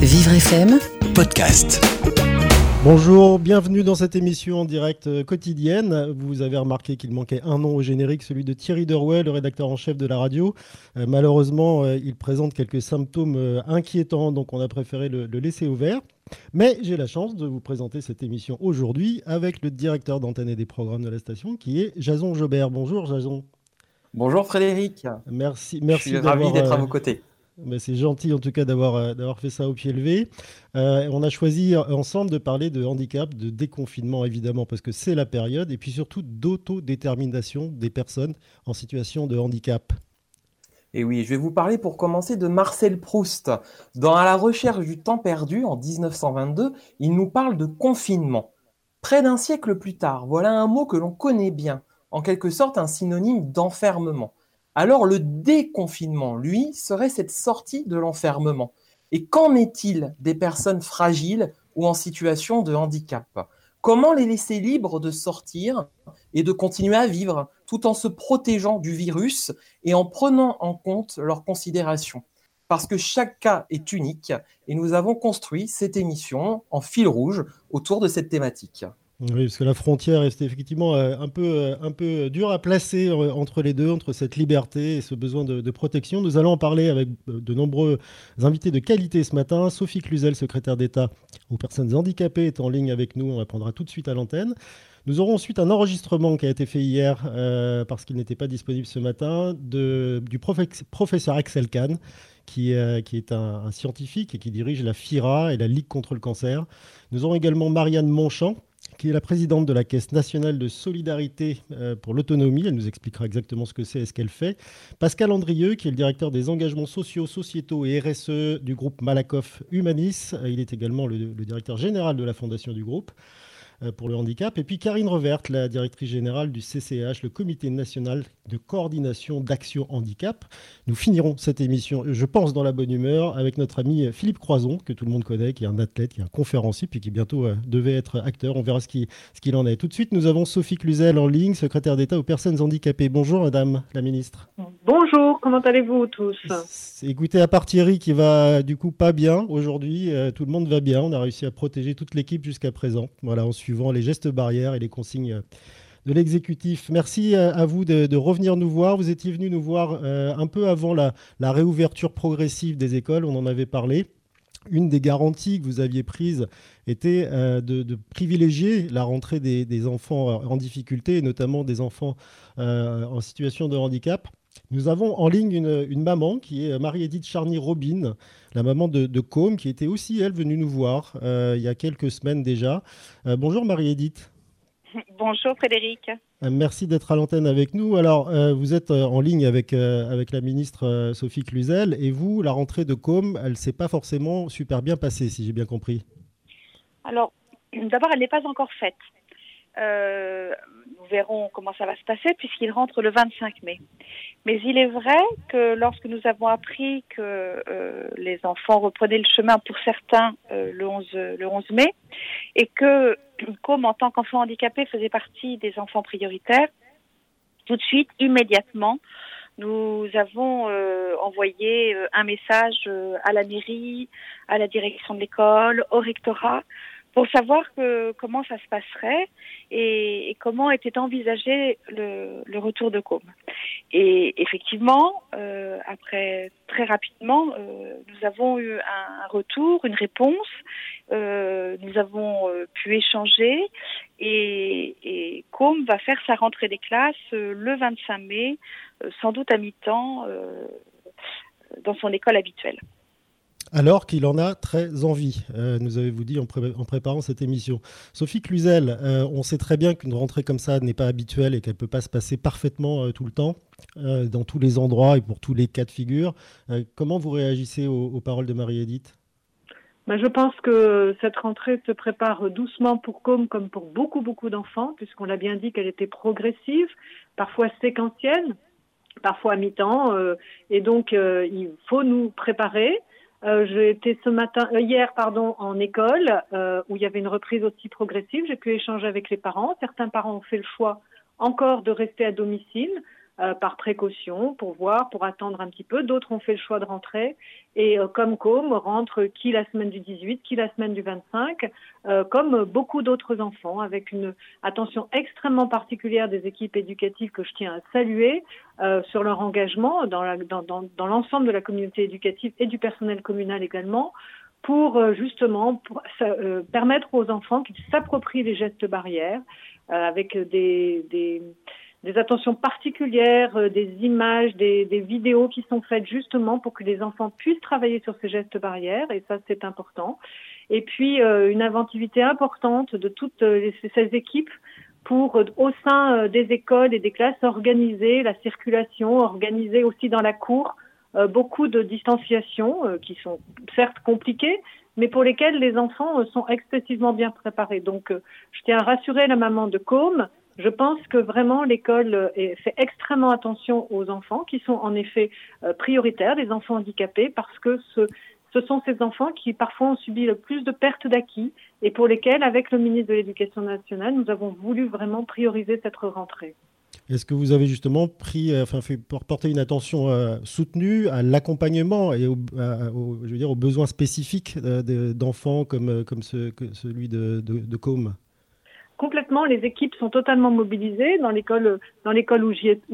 Vivre FM podcast. Bonjour, bienvenue dans cette émission en direct euh, quotidienne. Vous avez remarqué qu'il manquait un nom au générique, celui de Thierry Derouet, le rédacteur en chef de la radio. Euh, malheureusement, euh, il présente quelques symptômes euh, inquiétants, donc on a préféré le, le laisser ouvert. Mais j'ai la chance de vous présenter cette émission aujourd'hui avec le directeur d'antenne et des programmes de la station, qui est Jason Jobert. Bonjour Jason. Bonjour Frédéric. Merci, merci Je suis ravi d'être à vos côtés. C'est gentil en tout cas d'avoir euh, fait ça au pied levé. Euh, on a choisi euh, ensemble de parler de handicap, de déconfinement évidemment parce que c'est la période et puis surtout d'autodétermination des personnes en situation de handicap. Et oui, je vais vous parler pour commencer de Marcel Proust. Dans À la recherche du temps perdu, en 1922, il nous parle de confinement. Près d'un siècle plus tard, voilà un mot que l'on connaît bien, en quelque sorte un synonyme d'enfermement. Alors le déconfinement, lui, serait cette sortie de l'enfermement. Et qu'en est-il des personnes fragiles ou en situation de handicap? Comment les laisser libres de sortir et de continuer à vivre tout en se protégeant du virus et en prenant en compte leurs considérations? Parce que chaque cas est unique et nous avons construit cette émission en fil rouge autour de cette thématique. Oui, parce que la frontière est effectivement euh, un peu, euh, un peu dure à placer euh, entre les deux, entre cette liberté et ce besoin de, protection. Nous allons en parler avec de nombreux invités de qualité ce matin. Sophie Cluzel, secrétaire d'État aux personnes handicapées, est en ligne avec nous. On répondra tout de suite à l'antenne. Nous aurons ensuite un enregistrement qui a été fait hier, parce qu'il n'était pas disponible ce matin, de, du professeur Axel Kahn, qui, qui est un, un scientifique et qui dirige la FIRA et la Ligue contre le cancer. Nous aurons également Marianne Monchamp, qui est la présidente de la Caisse nationale de solidarité euh, pour l'autonomie. Elle nous expliquera exactement ce que c'est et ce qu'elle fait. Pascal Andrieux, qui est le directeur des engagements sociaux, sociétaux et RSE du groupe Malakoff Humanis. Euh, Il est également le, le directeur général de la fondation du groupe pour le handicap. Et puis Karine Revert, la directrice générale du CCH, le Comité national de coordination d'action handicap. Nous finirons cette émission, je pense, dans la bonne humeur avec notre ami Philippe Croison, que tout le monde connaît, qui est un athlète, qui est un conférencier, puis qui bientôt euh, devait être acteur. On verra ce qu'il ce en est. Tout de suite, nous avons Sophie Cluzel en ligne, secrétaire d'État aux personnes handicapées. Bonjour, Madame la Ministre. Bonjour, comment allez-vous tous? Écoutez, à part Thierry qui va du coup pas bien aujourd'hui, euh, tout le monde va bien. On a réussi à protéger toute l'équipe jusqu'à présent, voilà, en suivant les gestes barrières et les consignes de l'exécutif. Merci à vous de, revenir nous voir. Vous étiez venu nous voir euh, un peu avant la, réouverture progressive des écoles, on en avait parlé. Une des garanties que vous aviez prises était euh, de, privilégier la rentrée des, enfants en difficulté, et notamment des enfants euh, en situation de handicap. Nous avons en ligne une, une maman qui est Marie-Édith Charny-Robin, la maman de, de Côme, qui était aussi, elle, venue nous voir euh, il y a quelques semaines déjà. Euh, bonjour Marie-Édite. Bonjour Frédéric. Euh, Merci d'être à l'antenne avec nous. Alors, euh, vous êtes euh, en ligne avec, euh, avec la ministre euh, Sophie Cluzel et vous, la rentrée de Côme, elle ne s'est pas forcément super bien passée, si j'ai bien compris. Alors, d'abord, elle n'est pas encore faite. Euh, nous verrons comment ça va se passer puisqu'il rentre le 25 mai. Mais il est vrai que lorsque nous avons appris que euh, les enfants reprenaient le chemin pour certains euh, le, 11, le 11 mai et que comme en tant qu'enfant handicapé faisait partie des enfants prioritaires, tout de suite, immédiatement, nous avons euh, envoyé euh, un message euh, à la mairie, à la direction de l'école, au rectorat, pour savoir que, comment ça se passerait et, et comment était envisagé le, le retour de Com. Et effectivement, euh, après très rapidement, euh, nous avons eu un, retour, une réponse. Euh, nous avons euh, pu échanger et, et va faire sa rentrée des classes euh, le 25 mai, euh, sans doute à mi-temps, dans son école habituelle. Alors qu'il en a très envie, euh, nous avez-vous dit en, pré- en préparant cette émission. Sophie Cluzel, euh, on sait très bien qu'une rentrée comme ça n'est pas habituelle et qu'elle ne peut pas se passer parfaitement euh, tout le temps, dans tous les endroits et pour tous les cas de figure. Comment vous réagissez aux, paroles de Marie-Édith Ben, je pense que cette rentrée se prépare doucement pour Com comme pour beaucoup, beaucoup d'enfants, puisqu'on l'a bien dit qu'elle était progressive, parfois séquentielle, parfois à mi-temps. et donc, il faut nous préparer. Euh, J'ai été ce matin, euh, hier, pardon, en école euh, où il y avait une reprise aussi progressive. J'ai pu échanger avec les parents. Certains parents ont fait le choix encore de rester à domicile. Euh, par précaution pour voir, pour attendre un petit peu. D'autres ont fait le choix de rentrer et euh, comme Com rentre qui la semaine du 18, qui la semaine du 25, euh, comme beaucoup d'autres enfants, avec une attention extrêmement particulière des équipes éducatives que je tiens à saluer sur leur engagement dans l'ensemble dans, dans de la communauté éducative et du personnel communal également pour justement pour, permettre aux enfants qu'ils s'approprient les gestes barrières avec des, des des attentions particulières, euh, des images, des, des, vidéos qui sont faites justement pour que les enfants puissent travailler sur ces gestes barrières, et ça c'est important. Et puis euh, une inventivité importante de toutes euh, ces équipes pour, au sein des écoles et des classes, organiser la circulation, organiser aussi dans la cour beaucoup de distanciations qui sont certes compliquées, mais pour lesquelles les enfants sont excessivement bien préparés. Donc, je tiens à rassurer la maman de Côme je pense que vraiment l'école euh, fait extrêmement attention aux enfants qui sont en effet euh, prioritaires, les enfants handicapés, parce que ce, sont ces enfants qui parfois ont subi le plus de pertes d'acquis et pour lesquels, avec le ministre de l'Éducation nationale, nous avons voulu vraiment prioriser cette rentrée. Est-ce que vous avez justement pris, euh, porter une attention soutenue à l'accompagnement et aux besoins spécifiques d'enfants comme, celui de, de, de Com complètement. Les équipes sont totalement mobilisées dans l'école, dans l'école où,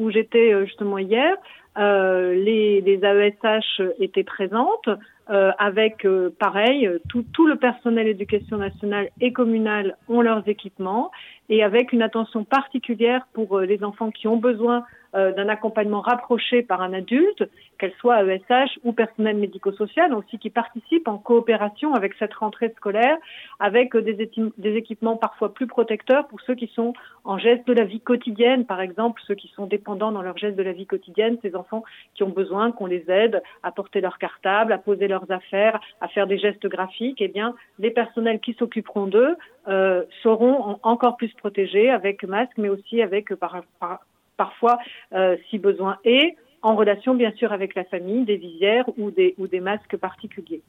j'étais euh, justement hier. Euh, les, les, AESH étaient présentes euh, avec, euh, pareil, tout, tout, le personnel éducation nationale et communale ont leurs équipements et avec une attention particulière pour les enfants qui ont besoin euh, d'un accompagnement rapproché par un adulte, qu'elle soit ESH ou personnel médico-social, aussi qui participe en coopération avec cette rentrée scolaire, avec euh, des, équipements parfois plus protecteurs pour ceux qui sont en geste de la vie quotidienne, par exemple ceux qui sont dépendants dans leur geste de la vie quotidienne, ces enfants qui ont besoin qu'on les aide à porter leur cartable, à poser leurs affaires, à faire des gestes graphiques, eh bien les personnels qui s'occuperont d'eux euh, seront encore plus protégés avec masque, mais aussi avec par, par parfois, euh, si besoin est, en relation bien sûr avec la famille, des visières ou des, ou des masques particuliers.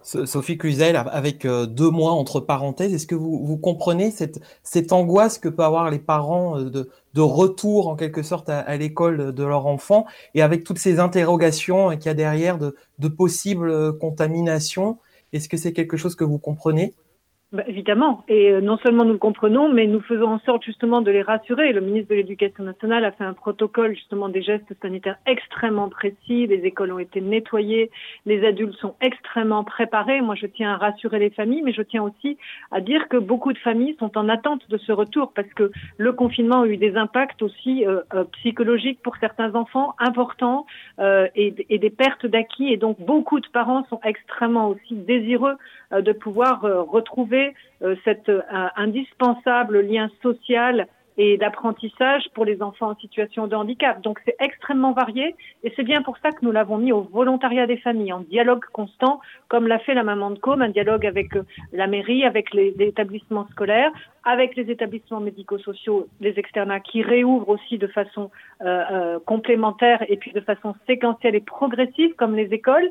Sophie Cluzel, avec euh, deux mois entre parenthèses, est-ce que vous, vous comprenez cette, cette, angoisse que peuvent avoir les parents euh, de, de retour en quelque sorte à, l'école de leur enfant et avec toutes ces interrogations qu'il y a derrière de, de possibles contaminations Est-ce que c'est quelque chose que vous comprenez? Bah, évidemment. Et euh, non seulement nous le comprenons, mais nous faisons en sorte justement de les rassurer. Le ministre de l'Éducation nationale a fait un protocole justement des gestes sanitaires extrêmement précis. Les écoles ont été nettoyées. Les adultes sont extrêmement préparés. Moi, je tiens à rassurer les familles, mais je tiens aussi à dire que beaucoup de familles sont en attente de ce retour parce que le confinement a eu des impacts aussi euh, euh, psychologiques pour certains enfants importants et, et, des pertes d'acquis. Et donc, beaucoup de parents sont extrêmement aussi désireux de pouvoir retrouver euh, cet euh, indispensable lien social et d'apprentissage pour les enfants en situation de handicap. Donc c'est extrêmement varié et c'est bien pour ça que nous l'avons mis au volontariat des familles, en dialogue constant, comme l'a fait la maman de Com, un dialogue avec euh, la mairie, avec les, établissements scolaires, avec les établissements médico-sociaux, les externats qui réouvrent aussi de façon complémentaire et puis de façon séquentielle et progressive, comme les écoles.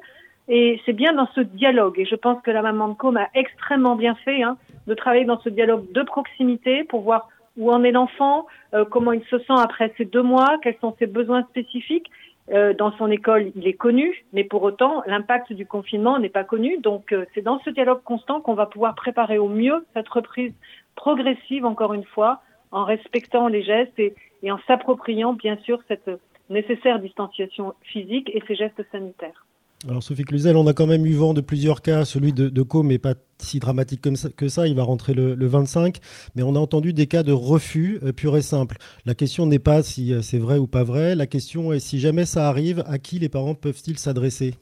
Et c'est bien dans ce dialogue, et je pense que la maman de Com a extrêmement bien fait, hein, de travailler dans ce dialogue de proximité pour voir où en est l'enfant, euh, comment il se sent après ces deux mois, quels sont ses besoins spécifiques. Euh, dans son école, il est connu, mais pour autant, l'impact du confinement n'est pas connu. Donc, euh, c'est dans ce dialogue constant qu'on va pouvoir préparer au mieux cette reprise progressive, encore une fois, en respectant les gestes et, et en s'appropriant, bien sûr, cette nécessaire distanciation physique et ces gestes sanitaires. Alors Sophie Cluzel, on a quand même eu vent de plusieurs cas. Celui de, de Co, mais pas si dramatique que ça. Il va rentrer le, 25. Mais on a entendu des cas de refus euh, pur et simple. La question n'est pas si euh, c'est vrai ou pas vrai. La question est si jamais ça arrive, à qui les parents peuvent-ils s'adresser?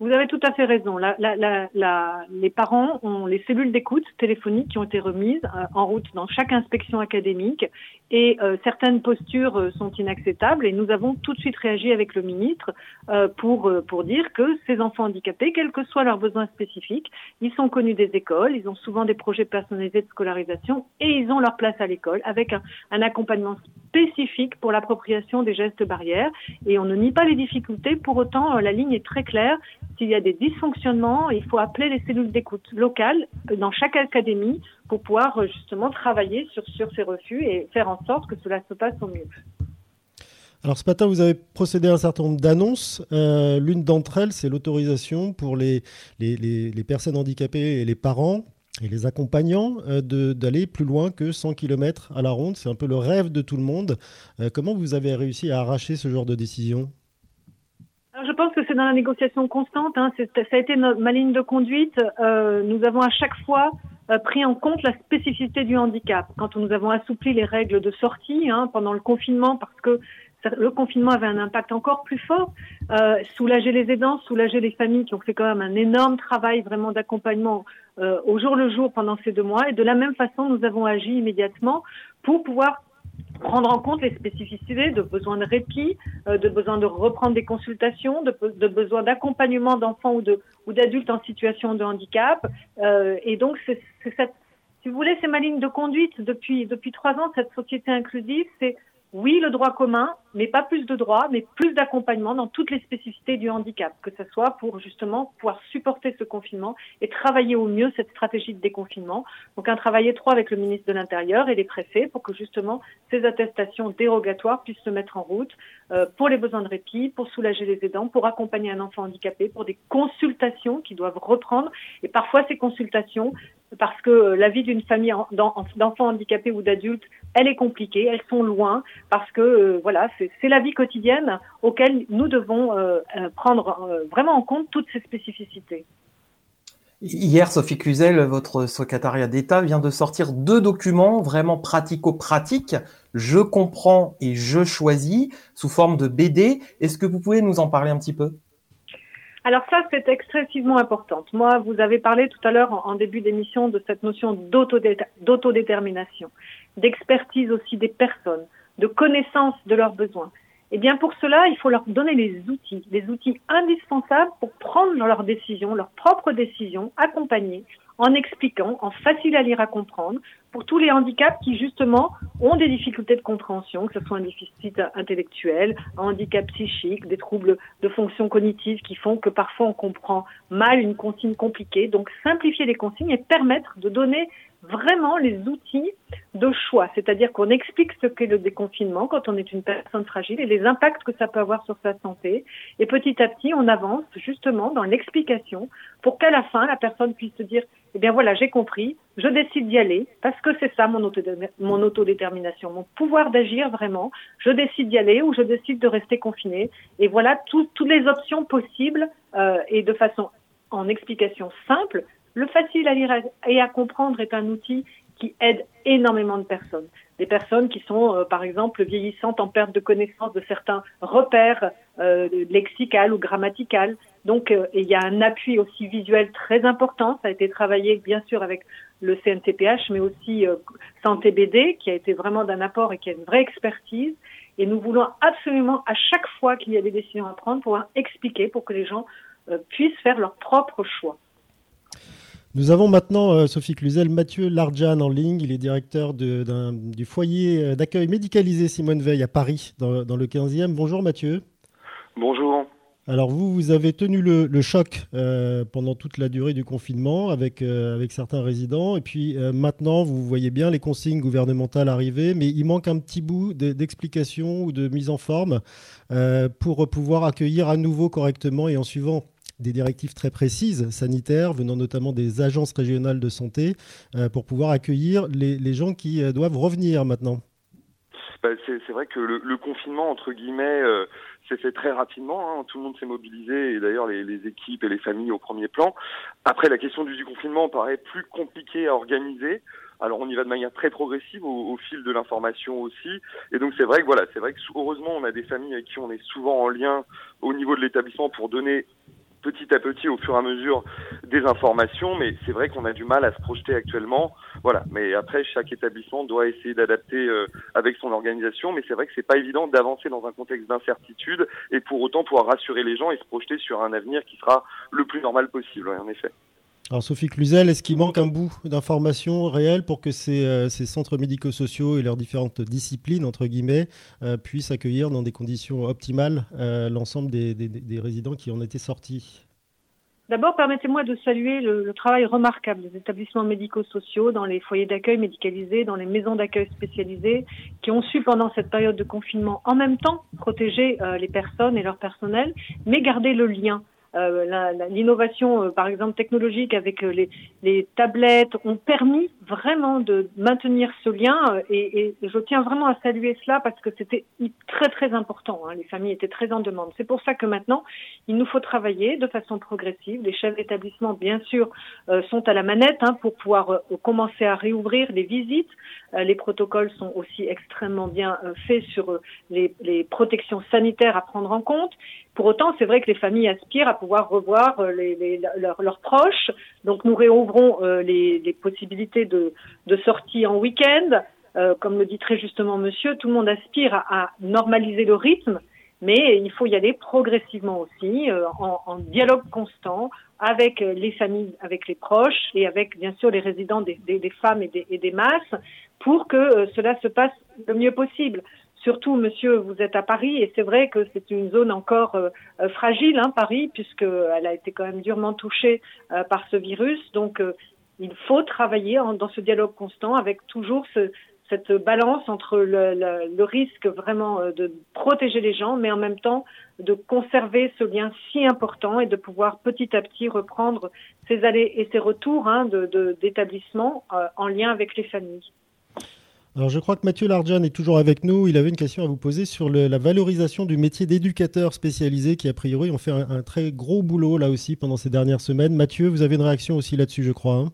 Vous avez tout à fait raison. les parents ont les cellules d'écoute téléphoniques qui ont été remises euh, en route dans chaque inspection académique et euh, certaines postures euh, sont inacceptables et nous avons tout de suite réagi avec le ministre pour pour dire que ces enfants handicapés, quels que soient leurs besoins spécifiques, ils sont connus des écoles, ils ont souvent des projets personnalisés de scolarisation et ils ont leur place à l'école avec un accompagnement spécifique pour l'appropriation des gestes barrières et on ne nie pas les difficultés. Pour autant, la ligne est très claire s'il y a des dysfonctionnements, il faut appeler les cellules d'écoute locales euh, dans chaque académie pour pouvoir euh, justement travailler sur, ces refus et faire en sorte que cela se passe au mieux. Alors ce matin, vous avez procédé à un certain nombre d'annonces. Euh, l'une d'entre elles, c'est l'autorisation pour les, personnes handicapées et les parents et les accompagnants d'aller plus loin que 100 km à la ronde. C'est un peu le rêve de tout le monde. Comment vous avez réussi à arracher ce genre de décision? Je pense que c'est dans la négociation constante. Hein. Ça a été ma ligne de conduite. nous avons à chaque fois pris en compte la spécificité du handicap. Quand nous avons assoupli les règles de sortie hein, pendant le confinement, parce que le confinement avait un impact encore plus fort. Euh, soulager les aidants, soulager les familles qui ont fait quand même un énorme travail vraiment d'accompagnement euh, au jour le jour pendant ces deux mois. Et de la même façon, nous avons agi immédiatement pour pouvoir prendre en compte les spécificités de besoin de répit, euh, de besoin de reprendre des consultations, de, de besoin d'accompagnement d'enfants ou d'adultes en situation de handicap. Euh, et donc, c'est si vous voulez, c'est ma ligne de conduite depuis depuis trois ans. Cette société inclusive, c'est oui, le droit commun, mais pas plus de droits, mais plus d'accompagnement dans toutes les spécificités du handicap, que ce soit pour justement pouvoir supporter ce confinement et travailler au mieux cette stratégie de déconfinement. Donc un travail étroit avec le ministre de l'Intérieur et les préfets pour que justement ces attestations dérogatoires puissent se mettre en route euh, pour les besoins de répit, pour soulager les aidants, pour accompagner un enfant handicapé, pour des consultations qui doivent reprendre. Et parfois ces consultations, parce que la vie d'une famille d'enfants handicapés ou d'adultes, elle est compliquée, elles sont loin, parce que euh, voilà, c'est la vie quotidienne auquel nous devons euh, euh, prendre vraiment en compte toutes ces spécificités. Hier, Sophie Cluzel, votre secrétariat d'État, vient de sortir deux documents vraiment pratico-pratiques. Je comprends et je choisis sous forme de BD. Est-ce que vous pouvez nous en parler un petit peu? Alors ça, c'est excessivement important. Moi, vous avez parlé tout à l'heure en, début d'émission de cette notion d'autodétermination, d'expertise aussi des personnes, de connaissance de leurs besoins. Eh bien, pour cela, il faut leur donner les outils, les outils indispensables pour prendre leurs décisions, leurs propres décisions, accompagnées, en expliquant, en facile à lire à comprendre, pour tous les handicaps qui justement ont des difficultés de compréhension, que ce soit un déficit intellectuel, un handicap psychique, des troubles de fonction cognitive qui font que parfois on comprend mal une consigne compliquée. Donc simplifier les consignes et permettre de donner vraiment les outils de choix, c'est-à-dire qu'on explique ce qu'est le déconfinement quand on est une personne fragile et les impacts que ça peut avoir sur sa santé. Et petit à petit, on avance justement dans l'explication pour qu'à la fin, la personne puisse se dire, eh bien voilà, j'ai compris, je décide d'y aller parce que c'est ça mon, mon autodétermination, mon pouvoir d'agir vraiment. Je décide d'y aller ou je décide de rester confiné. Et voilà toutes les options possibles euh, et de façon en explication simple. Le facile à lire et à comprendre est un outil qui aide énormément de personnes. Des personnes qui sont, euh, par exemple, vieillissantes en perte de connaissance de certains repères euh, ou grammaticales. Donc, euh, il y a un appui aussi visuel très important. Ça a été travaillé, bien sûr, avec le CNCPH, mais aussi euh, Santé BD, qui a été vraiment d'un apport et qui a une vraie expertise. Et nous voulons absolument, à chaque fois qu'il y a des décisions à prendre, pouvoir expliquer pour que les gens puissent faire leur propre choix. Nous avons maintenant, euh, Sophie Cluzel, Mathieu Larjan en ligne. Il est directeur du foyer euh, d'accueil médicalisé Simone Veil à Paris, dans, le 15e. Bonjour Mathieu. Bonjour. Alors vous, vous avez tenu le, choc euh, pendant toute la durée du confinement avec, avec certains résidents. Et puis maintenant, vous voyez bien les consignes gouvernementales arriver, mais il manque un petit bout d'explication ou de mise en forme pour pouvoir accueillir à nouveau correctement et en suivant des directives très précises sanitaires venant notamment des agences régionales de santé euh, pour pouvoir accueillir les, gens qui euh, doivent revenir maintenant bah, c'est vrai que le, confinement, entre guillemets, euh, s'est fait très rapidement. Hein. Tout le monde s'est mobilisé, et d'ailleurs les, équipes et les familles au premier plan. Après, la question du confinement paraît plus compliquée à organiser. Alors on y va de manière très progressive au, fil de l'information aussi. Et donc c'est vrai que voilà, c'est vrai que heureusement on a des familles avec qui on est souvent en lien au niveau de l'établissement pour donner petit à petit au fur et à mesure des informations, mais c'est vrai qu'on a du mal à se projeter actuellement. Voilà. Mais après, chaque établissement doit essayer d'adapter euh, avec son organisation, mais c'est vrai que c'est pas évident d'avancer dans un contexte d'incertitude et pour autant pouvoir rassurer les gens et se projeter sur un avenir qui sera le plus normal possible. en effet. Alors Sophie Cluzel, est-ce qu'il manque un bout d'informations réelles pour que ces, euh, centres médico-sociaux et leurs différentes disciplines, entre guillemets, euh, puissent accueillir dans des conditions optimales euh, l'ensemble des, résidents qui en étaient sortis? D'abord, permettez-moi de saluer le, travail remarquable des établissements médico-sociaux dans les foyers d'accueil médicalisés, dans les maisons d'accueil spécialisées, qui ont su pendant cette période de confinement en même temps protéger les personnes et leur personnel, mais garder le lien l'innovation, euh, par exemple technologique, avec euh, les, les, tablettes, ont permis vraiment de maintenir ce lien. Et, et, je tiens vraiment à saluer cela parce que c'était très très important. Hein. Les familles étaient très en demande. C'est pour ça que maintenant, il nous faut travailler de façon progressive. Les chefs d'établissement, bien sûr, sont à la manette hein, pour pouvoir commencer à réouvrir les visites. les protocoles sont aussi extrêmement bien faits sur les, les protections sanitaires à prendre en compte. Pour autant, c'est vrai que les familles aspirent à pouvoir revoir euh, les, leurs, proches. Donc, nous réouvrons euh, les, possibilités de, de sortie en week-end. Euh, comme le dit très justement monsieur, tout le monde aspire à, normaliser le rythme, mais il faut y aller progressivement aussi, en, dialogue constant avec les familles, avec les proches et avec bien sûr les résidents des, femmes et des, et des masses, pour que cela se passe le mieux possible. Surtout, monsieur, vous êtes à Paris et c'est vrai que c'est une zone encore euh, euh, fragile, hein, Paris, puisqu'elle a été quand même durement touchée euh, par ce virus. Donc, il faut travailler dans ce dialogue constant avec toujours cette balance entre le, risque vraiment de protéger les gens, mais en même temps de conserver ce lien si important et de pouvoir petit à petit reprendre ses allées et ses retours hein, d'établissement en lien avec les familles. Alors je crois que Mathieu Larjan est toujours avec nous. Il avait une question à vous poser sur la valorisation du métier d'éducateur spécialisé qui a priori ont fait un, très gros boulot là aussi pendant ces dernières semaines. Mathieu, vous avez une réaction aussi là-dessus je crois. Hein?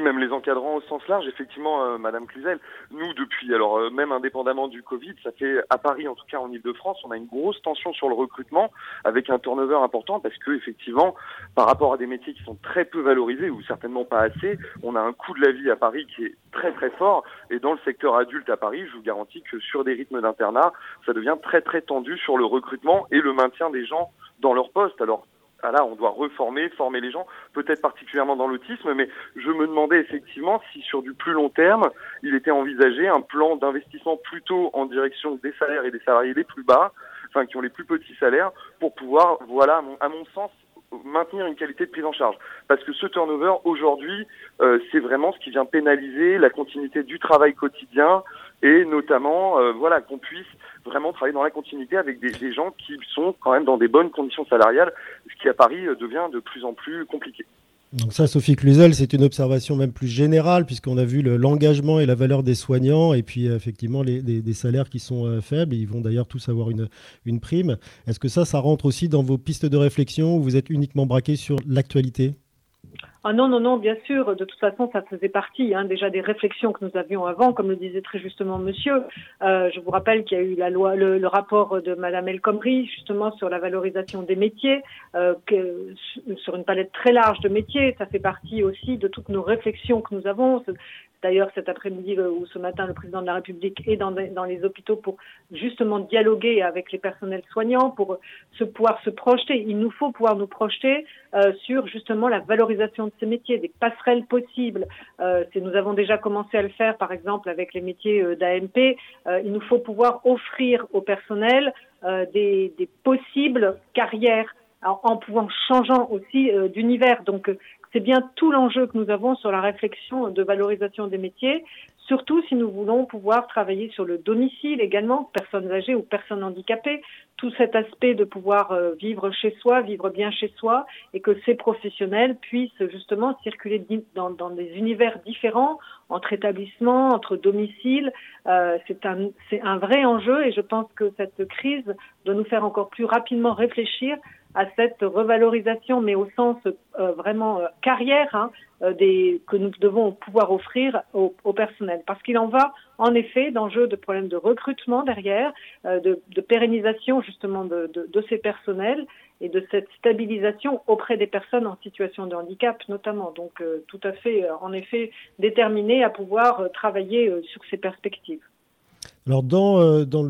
Même les encadrants au sens large, effectivement, euh, Madame Cluzel. Nous, depuis, alors euh, même indépendamment du Covid, ça fait à Paris, en tout cas en Ile-de-France, on a une grosse tension sur le recrutement, avec un turnover important, parce que effectivement, par rapport à des métiers qui sont très peu valorisés ou certainement pas assez, on a un coût de la vie à Paris qui est très très fort. Et dans le secteur adulte à Paris, je vous garantis que sur des rythmes d'internat, ça devient très très tendu sur le recrutement et le maintien des gens dans leur poste. Alors ah là, on doit reformer, former les gens, peut-être particulièrement dans l'autisme, mais je me demandais effectivement si sur du plus long terme, il était envisagé un plan d'investissement plutôt en direction des salaires et des salariés les plus bas, enfin qui ont les plus petits salaires, pour pouvoir, voilà, à mon, sens, maintenir une qualité de prise en charge. Parce que ce turnover, aujourd'hui, euh, c'est vraiment ce qui vient pénaliser la continuité du travail quotidien et notamment, euh, voilà, qu'on puisse vraiment travailler dans la continuité avec des, des, gens qui sont quand même dans des bonnes conditions salariales, ce qui à Paris euh, devient de plus en plus compliqué. Donc ça, Sophie Cluzel, c'est une observation même plus générale, puisqu'on a vu l'engagement et la valeur des soignants, et puis effectivement les, des, salaires qui sont euh, faibles, ils vont d'ailleurs tous avoir une, prime. Est-ce que ça, ça rentre aussi dans vos pistes de réflexion, où vous êtes uniquement braqué sur l'actualité? Ah non, non, non, bien sûr. De toute façon, ça faisait partie hein, déjà des réflexions que nous avions avant, comme le disait très justement Monsieur. Euh, je vous rappelle qu'il y a eu la loi, le, rapport de Madame El Khomri, justement sur la valorisation des métiers, euh, que, sur une palette très large de métiers. Ça fait partie aussi de toutes nos réflexions que nous avons. D'ailleurs, cet après-midi ou ce matin, le président de la République est dans, dans, les hôpitaux pour justement dialoguer avec les personnels soignants, pour se pouvoir se projeter. Il nous faut pouvoir nous projeter euh, sur justement la valorisation de ces métiers, des passerelles possibles. Euh, nous avons déjà commencé à le faire, par exemple, avec les métiers euh, d'AMP. Euh, il nous faut pouvoir offrir au personnel euh, des, des, possibles carrières en, pouvant changeant aussi d'univers. C'est bien tout l'enjeu que nous avons sur la réflexion de valorisation des métiers, surtout si nous voulons pouvoir travailler sur le domicile également, personnes âgées ou personnes handicapées, tout cet aspect de pouvoir euh, vivre chez soi, vivre bien chez soi, et que ces professionnels puissent justement circuler dans, des univers différents, entre établissements, entre domiciles. Euh, c'est un, un vrai enjeu et je pense que cette crise doit nous faire encore plus rapidement réfléchir à cette revalorisation, mais au sens euh, vraiment euh, carrière hein, euh, des, que nous devons pouvoir offrir au, personnel. Parce qu'il en va en effet d'enjeux de problèmes de recrutement derrière, de, de, pérennisation justement de, de, de, ces personnels et de cette stabilisation auprès des personnes en situation de handicap notamment. Donc tout à fait, en effet, déterminé à pouvoir travailler sur ces perspectives. Alors dans, euh, dans,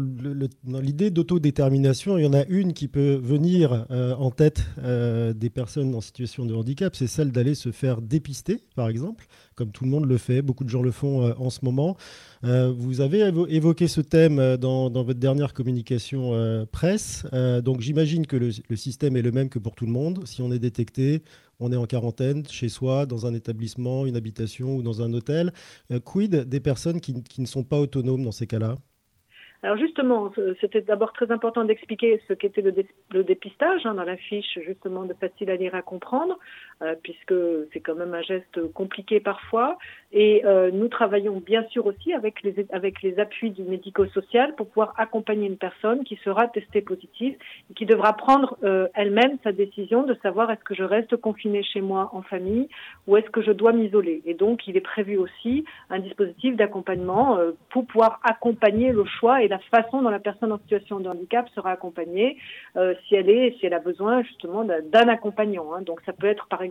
l'idée d'autodétermination, il y en a une qui peut venir euh, en tête euh, des personnes en situation de handicap, c'est celle d'aller se faire dépister, par exemple, comme tout le monde le fait, beaucoup de gens le font en ce moment. vous avez évoqué ce thème dans, votre dernière communication presse, donc j'imagine que le, système est le même que pour tout le monde. Si on est détecté, on est en quarantaine chez soi, dans un établissement, une habitation ou dans un hôtel. quid des personnes qui ne sont pas autonomes dans ces cas-là? Alors justement, c'était d'abord très important d'expliquer ce qu'était le, dépistage hein, dans la fiche, justement de facile à lire à comprendre, euh, puisque c'est quand même un geste compliqué parfois. Et euh, nous travaillons bien sûr aussi avec les, avec les appuis du médico-social pour pouvoir accompagner une personne qui sera testée positive et qui devra prendre euh, elle-même sa décision de savoir est-ce que je reste confinée chez moi en famille ou est-ce que je dois m'isoler. Et donc, il est prévu aussi un dispositif d'accompagnement pour pouvoir accompagner le choix et la façon dont la personne en situation de handicap sera accompagnée euh, si elle est, si elle a besoin justement d'un accompagnant. Hein. Donc ça peut être par exemple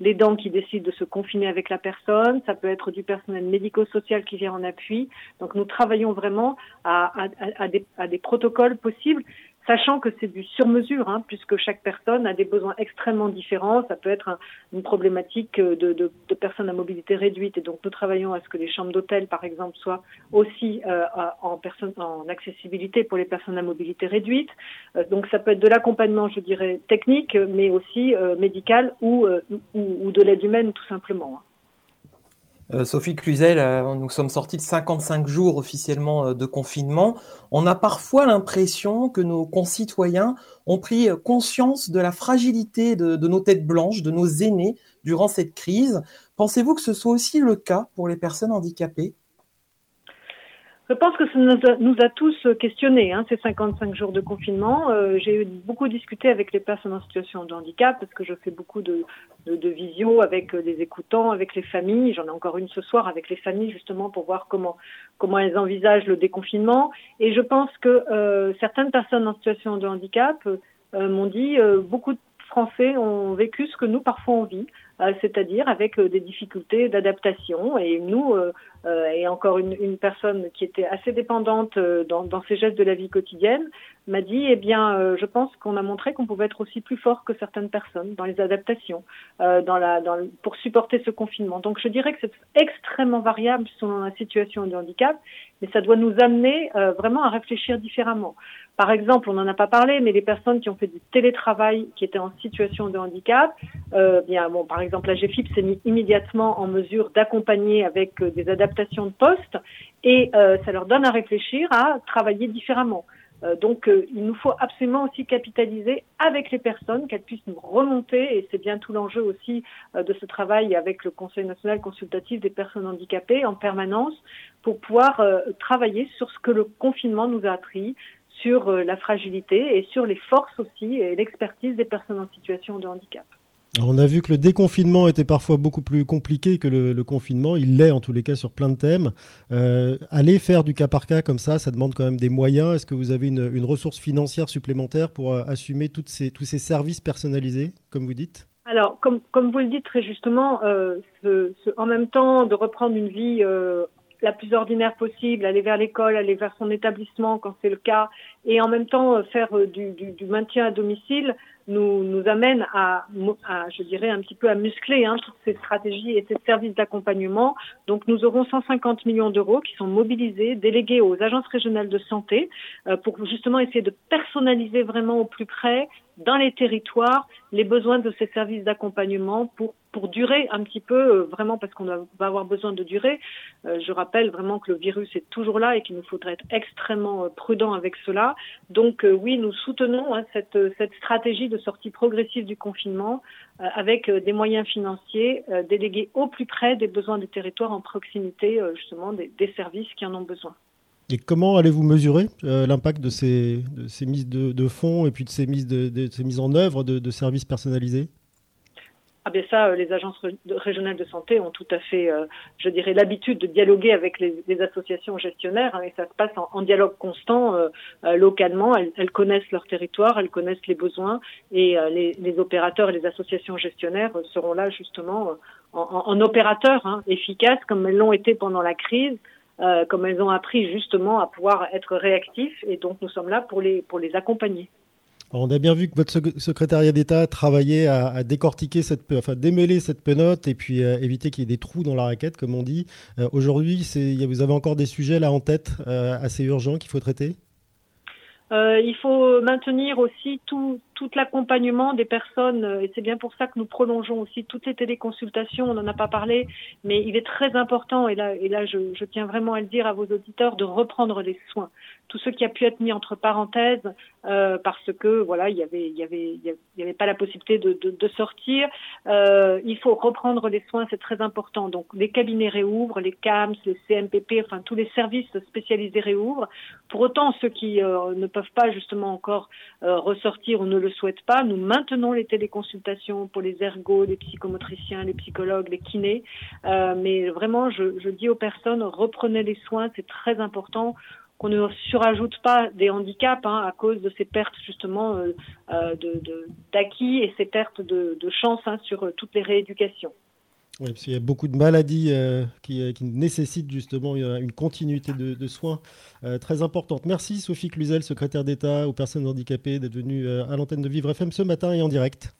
l'aidant qui décide de se confiner avec la personne, ça peut être du personnel médico-social qui vient en appui. Donc nous travaillons vraiment à des protocoles possibles sachant que c'est du sur-mesure, hein, puisque chaque personne a des besoins extrêmement différents. Ça peut être une problématique de, de, personnes à mobilité réduite, et donc nous travaillons à ce que les chambres d'hôtel, par exemple, soient aussi euh, en, personne, en accessibilité pour les personnes à mobilité réduite. Euh, donc ça peut être de l'accompagnement, je dirais, technique, mais aussi euh, médical ou, ou, ou, de l'aide humaine, tout simplement. Hein. Euh, Sophie Cluzel, euh, nous sommes sortis de 55 jours officiellement euh, de confinement. On a parfois l'impression que nos concitoyens ont pris conscience de la fragilité de, nos têtes blanches, de nos aînés durant cette crise. Pensez-vous que ce soit aussi le cas pour les personnes handicapées? Je pense que ça nous a, tous questionnés, hein, ces 55 jours de confinement. Euh, j'ai beaucoup discuté avec les personnes en situation de handicap parce que je fais beaucoup de, visio avec euh, des écoutants, avec les familles. J'en ai encore une ce soir avec les familles justement pour voir comment comment elles envisagent le déconfinement. Et je pense que euh, certaines personnes en situation de handicap m'ont dit beaucoup de Français ont vécu ce que nous parfois on vit, c'est-à-dire avec des difficultés d'adaptation. Et nous, euh, et encore une, une, personne qui était assez dépendante euh, dans, dans, ses gestes de la vie quotidienne m'a dit eh bien euh, je pense qu'on a montré qu'on pouvait être aussi plus fort que certaines personnes dans les adaptations dans la dans pour supporter ce confinement. Donc je dirais que c'est extrêmement variable selon la situation de handicap mais ça doit nous amener vraiment à réfléchir différemment. Par exemple, on n'en a pas parlé, mais les personnes qui ont fait du télétravail, qui étaient en situation de handicap, euh, bien, bon, par exemple, la GFIP s'est mis immédiatement en mesure d'accompagner avec des adaptations de poste et euh, ça leur donne à réfléchir à travailler différemment. Euh, donc, euh, il nous faut absolument aussi capitaliser avec les personnes, qu'elles puissent nous remonter, et c'est bien tout l'enjeu aussi de ce travail avec le Conseil national consultatif des personnes handicapées en permanence, pour pouvoir travailler sur ce que le confinement nous a appris, sur la fragilité et sur les forces aussi et l'expertise des personnes en situation de handicap on a vu que le déconfinement était parfois beaucoup plus compliqué que le, confinement. Il l'est en tous les cas sur plein de thèmes. Euh, aller faire du cas par cas comme ça, ça demande quand même des moyens. Est-ce que vous avez une, ressource financière supplémentaire pour euh, assumer tous ces services personnalisés, comme vous dites? Alors, comme, vous le dites très justement, euh, en même temps de reprendre une vie la plus ordinaire possible, aller vers l'école, aller vers son établissement quand c'est le cas, et en même temps faire du maintien à domicile, nous, nous amène à, à, je dirais, un petit peu à muscler hein, toutes ces stratégies et ces services d'accompagnement. Donc, nous aurons 150 millions d'euros qui sont mobilisés, délégués aux agences régionales de santé euh, pour justement essayer de personnaliser vraiment au plus près dans les territoires les besoins de ces services d'accompagnement pour pour durer un petit peu, euh, vraiment parce qu'on va avoir besoin de durer. Euh, je rappelle vraiment que le virus est toujours là et qu'il nous faudrait être extrêmement prudent avec cela. Donc oui, nous soutenons hein, cette, stratégie de sortie progressive du confinement euh, avec euh, des moyens financiers euh, délégués au plus près des besoins des territoires en proximité justement des, services qui en ont besoin. Et comment allez-vous mesurer l'impact de ces, mises de, fonds et puis de, ces mises en œuvre de services personnalisés? Ah bien ça, euh, les agences régionales de santé ont tout à fait, euh, je dirais, l'habitude de dialoguer avec les, associations gestionnaires hein, et ça se passe en, dialogue constant euh, localement. Elles, connaissent leur territoire, elles connaissent les besoins et les, opérateurs et les associations gestionnaires seront là justement en, opérateurs hein, efficaces comme elles l'ont été pendant la crise. comme elles ont appris justement à pouvoir être réactifs et donc nous sommes là pour les pour les accompagner on a bien vu que votre secrétariat d'État travaillait à, décortiquer cette, enfin démêler cette penote et puis euh, éviter qu'il y ait des trous dans la raquette, comme on dit. Euh, aujourd'hui, vous avez encore des sujets là en tête euh, assez urgents qu'il faut traiter? Il faut maintenir aussi tous tout l'accompagnement des personnes, euh, et c'est bien pour ça que nous prolongeons aussi toutes les téléconsultations, on n'en a pas parlé, mais il est très important, et là, je, tiens vraiment à le dire à vos auditeurs, de reprendre les soins. Tout ce qui a pu être mis entre parenthèses euh, parce que voilà il y avait pas la possibilité de, sortir euh, il faut reprendre les soins c'est très important. Donc les cabinets réouvrent les CAMS les CMPP enfin tous les services spécialisés réouvrent. Pour autant ceux qui ne peuvent pas justement encore ressortir ou ne le souhaitent pas nous maintenons les téléconsultations pour les ergots les psychomotriciens les psychologues les kinés euh, mais vraiment je, dis aux personnes reprenez les soins c'est très important qu'on ne surajoute pas des handicaps hein, à cause de ces pertes justement euh, euh, d'acquis et ces pertes de, chance hein, sur toutes les rééducations. Oui, parce qu'il y a beaucoup de maladies euh, qui, euh, qui, nécessitent justement une continuité de, de soins euh, très importante. Merci Sophie Cluzel, secrétaire d'État aux personnes handicapées, d'être venue à l'antenne de Vivre FM ce matin et en direct.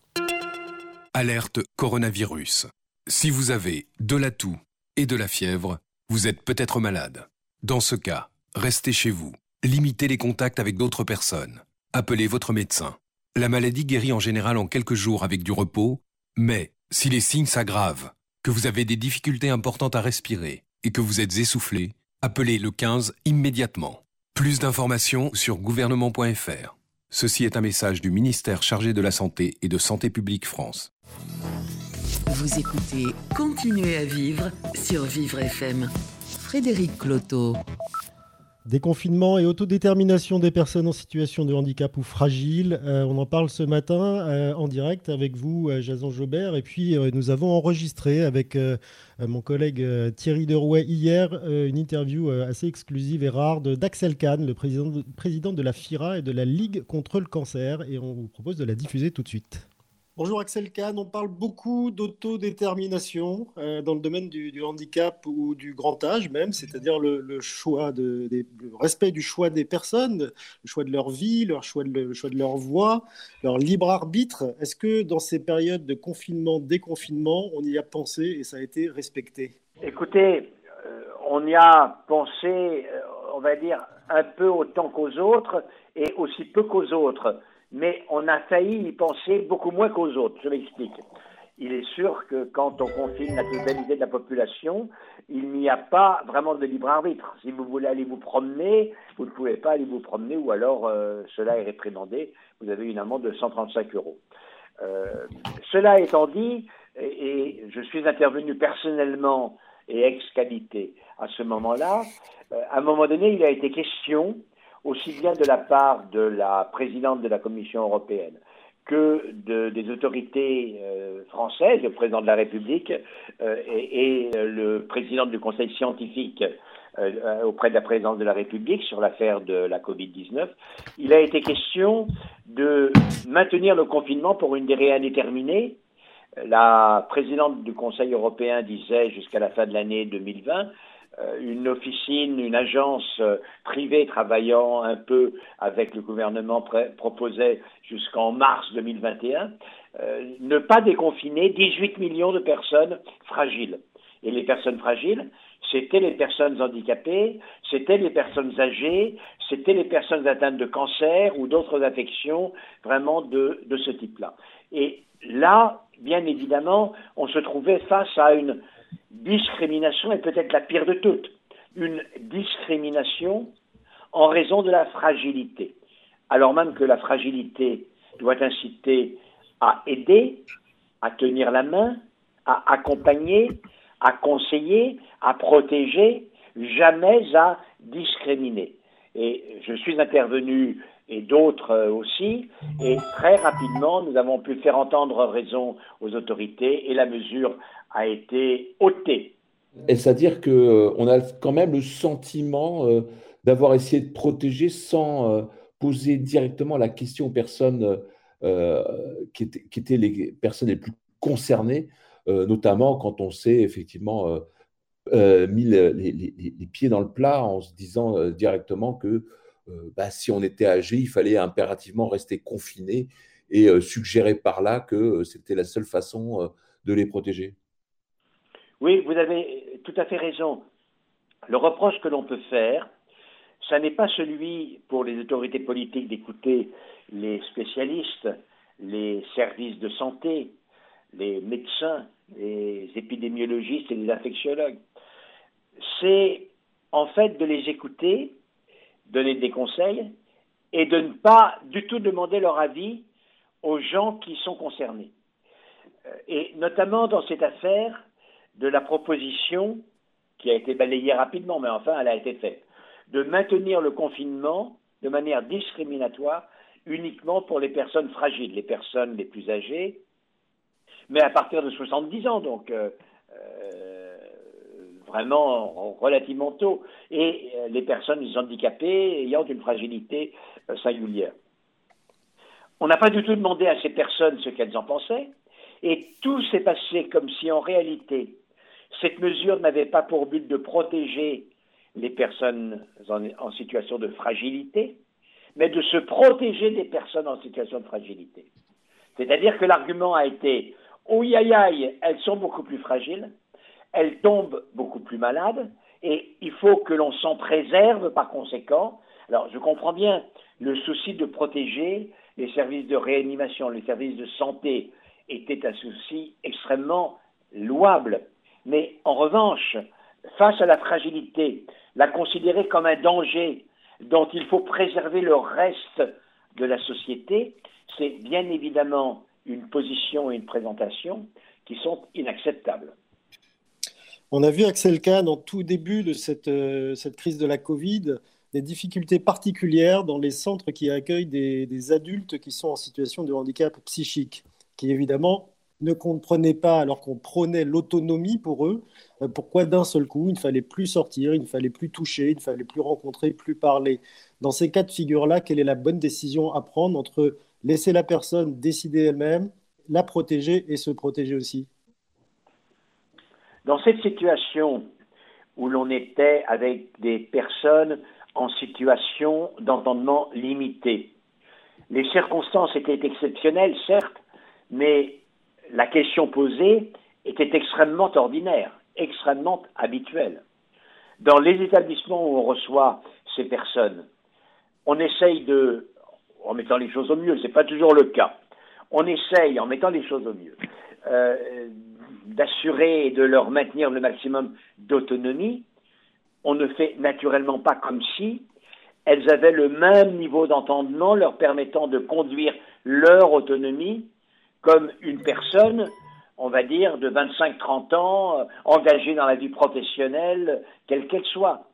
Alerte coronavirus. Si vous avez de la toux et de la fièvre, vous êtes peut-être malade. Dans ce cas, Restez chez vous. Limitez les contacts avec d'autres personnes. Appelez votre médecin. La maladie guérit en général en quelques jours avec du repos, mais si les signes s'aggravent, que vous avez des difficultés importantes à respirer et que vous êtes essoufflé, appelez le 15 immédiatement. Plus d'informations sur gouvernement.fr. Ceci est un message du ministère chargé de la Santé et de Santé publique France. Vous écoutez Continuez à vivre sur Vivre FM. Frédéric Cloteau. Déconfinement et autodétermination des personnes en situation de handicap ou fragile. Euh, on en parle ce matin euh, en direct avec vous, euh, Jason Jobert. Et puis, nous avons enregistré avec mon collègue Thierry Derouet hier une interview assez exclusive et rare d'Axel Kahn, le président de, président de la FIRA et de la Ligue contre le cancer. Et on vous propose de la diffuser tout de suite. Bonjour Axel Kahn, on parle beaucoup d'autodétermination euh, dans le domaine du, handicap ou du grand âge même, c'est-à-dire le respect du choix des personnes, le choix de leur vie, leur choix de, le choix de leur voix, leur libre arbitre. Est-ce que dans ces périodes de confinement, déconfinement, on y a pensé et ça a été respecté? Écoutez, euh, on y a pensé, euh, on va dire, un peu autant qu'aux autres et aussi peu qu'aux autres mais on a failli y penser beaucoup moins qu'aux autres. Je m'explique. Il est sûr que quand on confine la totalité de la population, il n'y a pas vraiment de libre arbitre. Si vous voulez aller vous promener, vous ne pouvez pas aller vous promener ou alors euh, cela est réprimandé. Vous avez une amende de 135 euros. Euh, cela étant dit, et, je suis intervenu personnellement et ex qualité à ce moment-là, euh, à un moment donné, il a été question aussi bien de la part de la présidente de la Commission européenne que de, des autorités euh, françaises, le président de la République euh, et, et, le président du Conseil scientifique euh, auprès de la présidence de la République sur l'affaire de la Covid-19, il a été question de maintenir le confinement pour une durée indéterminée. La présidente du Conseil européen disait jusqu'à la fin de l'année 2020 euh, une officine, une agence euh, privée travaillant un peu avec le gouvernement proposait jusqu'en mars 2021 euh, ne pas déconfiner 18 millions de personnes fragiles. Et les personnes fragiles, c'était les personnes handicapées, c'était les personnes âgées, c'était les personnes atteintes de cancer ou d'autres affections vraiment de, de ce type-là. Et là, bien évidemment, on se trouvait face à une discrimination est peut-être la pire de toutes. Une discrimination en raison de la fragilité. Alors même que la fragilité doit inciter à aider, à tenir la main, à accompagner, à conseiller, à protéger, jamais à discriminer. Et je suis intervenu, et d'autres aussi, et très rapidement, nous avons pu faire entendre raison aux autorités, et la mesure a été ôté. C'est-à-dire qu'on euh, a quand même le sentiment euh, d'avoir essayé de protéger sans euh, poser directement la question aux personnes qui étaient, les personnes les plus concernées, notamment quand on s'est effectivement mis les, pieds dans le plat en se disant directement que bah, si on était âgé, il fallait impérativement rester confiné et suggérer par là que c'était la seule façon de les protéger. Oui, vous avez tout à fait raison. Le reproche que l'on peut faire, ça n'est pas celui pour les autorités politiques d'écouter les spécialistes les services de santé, les médecins, les épidémiologistes et les infectiologues. C'est en fait de les écouter, donner des conseils et de ne pas du tout demander leur avis aux gens qui sont concernés. Et notamment dans cette affaire de la proposition qui a été balayée rapidement, mais enfin elle a été faite, de maintenir le confinement de manière discriminatoire uniquement pour les personnes fragiles, les personnes les plus âgées, mais à partir de 70 ans, donc euh, euh, vraiment relativement tôt, et euh, les personnes handicapées ayant une fragilité singulière. On n'a pas du tout demandé à ces personnes ce qu'elles en pensaient, et tout s'est passé comme si en réalité cette mesure n'avait pas pour but de protéger les personnes en situation de fragilité, mais de se protéger des personnes en situation de fragilité. C'est-à-dire que l'argument a été oui, aïe, aïe, elles sont beaucoup plus fragiles, elles tombent beaucoup plus malades, et il faut que l'on s'en préserve par conséquent. Alors, je comprends bien le souci de protéger les services de réanimation, les services de santé était un souci extrêmement louable. Mais en revanche, face à la fragilité, la considérer comme un danger dont il faut préserver le reste de la société, c'est bien évidemment une position et une présentation qui sont inacceptables. On a vu Axel Kahn en tout début de cette, euh, crise de la Covid, des difficultés particulières dans les centres qui accueillent des, adultes qui sont en situation de handicap psychique, qui évidemment ne comprenaient pas, alors qu'on prônait l'autonomie pour eux, euh, pourquoi d'un seul coup il ne fallait plus sortir, il ne fallait plus toucher, il ne fallait plus rencontrer, plus parler? Dans ces cas de figure-là, quelle est la bonne décision à prendre entre laisser la personne décider elle-même, la protéger et se protéger aussi? Dans cette situation où l'on était avec des personnes en situation d'entendement limité, les circonstances étaient exceptionnelles, certes, mais la question posée était extrêmement ordinaire, extrêmement habituelle. Dans les établissements où on reçoit ces personnes, on essaye de, en mettant les choses au mieux, ce n'est pas toujours le cas, on essaye, en mettant les choses au mieux, euh, d'assurer et de leur maintenir le maximum d'autonomie. On ne fait naturellement pas comme si elles avaient le même niveau d'entendement leur permettant de conduire leur autonomie comme une personne, on va dire, de 25-30 ans, euh, engagée dans la vie professionnelle, quelle qu'elle soit.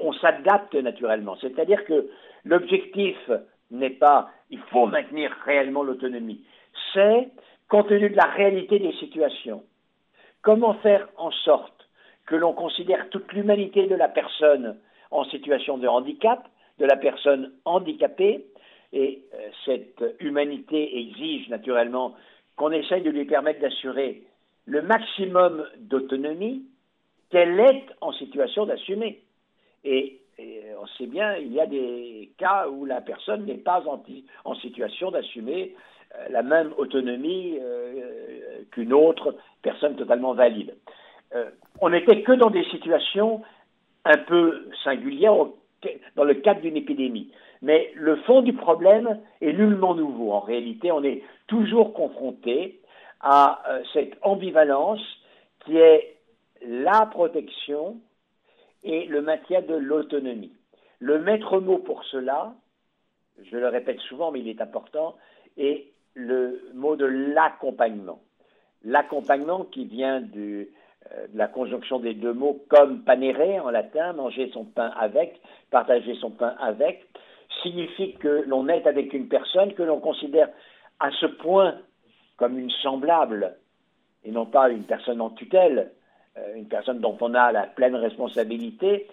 On s'adapte naturellement. C'est-à-dire que l'objectif n'est pas il faut maintenir réellement l'autonomie, c'est, compte tenu de la réalité des situations, comment faire en sorte que l'on considère toute l'humanité de la personne en situation de handicap, de la personne handicapée, et euh, cette humanité exige naturellement qu'on essaye de lui permettre d'assurer le maximum d'autonomie qu'elle est en situation d'assumer. Et, on sait bien, il y a des cas où la personne n'est pas en, situation d'assumer euh, la même autonomie euh, qu'une autre personne totalement valide. Euh, on n'était que dans des situations un peu singulières dans le cadre d'une épidémie. Mais le fond du problème est nullement nouveau. En réalité, on est toujours confronté à euh, cette ambivalence qui est la protection et le maintien de l'autonomie. Le maître mot pour cela, je le répète souvent, mais il est important, est le mot de l'accompagnement. L'accompagnement qui vient euh, de la conjonction des deux mots comme panere en latin, manger son pain avec, partager son pain avec, signifie que l'on est avec une personne que l'on considère à ce point comme une semblable et non pas une personne en tutelle, euh, une personne dont on a la pleine responsabilité,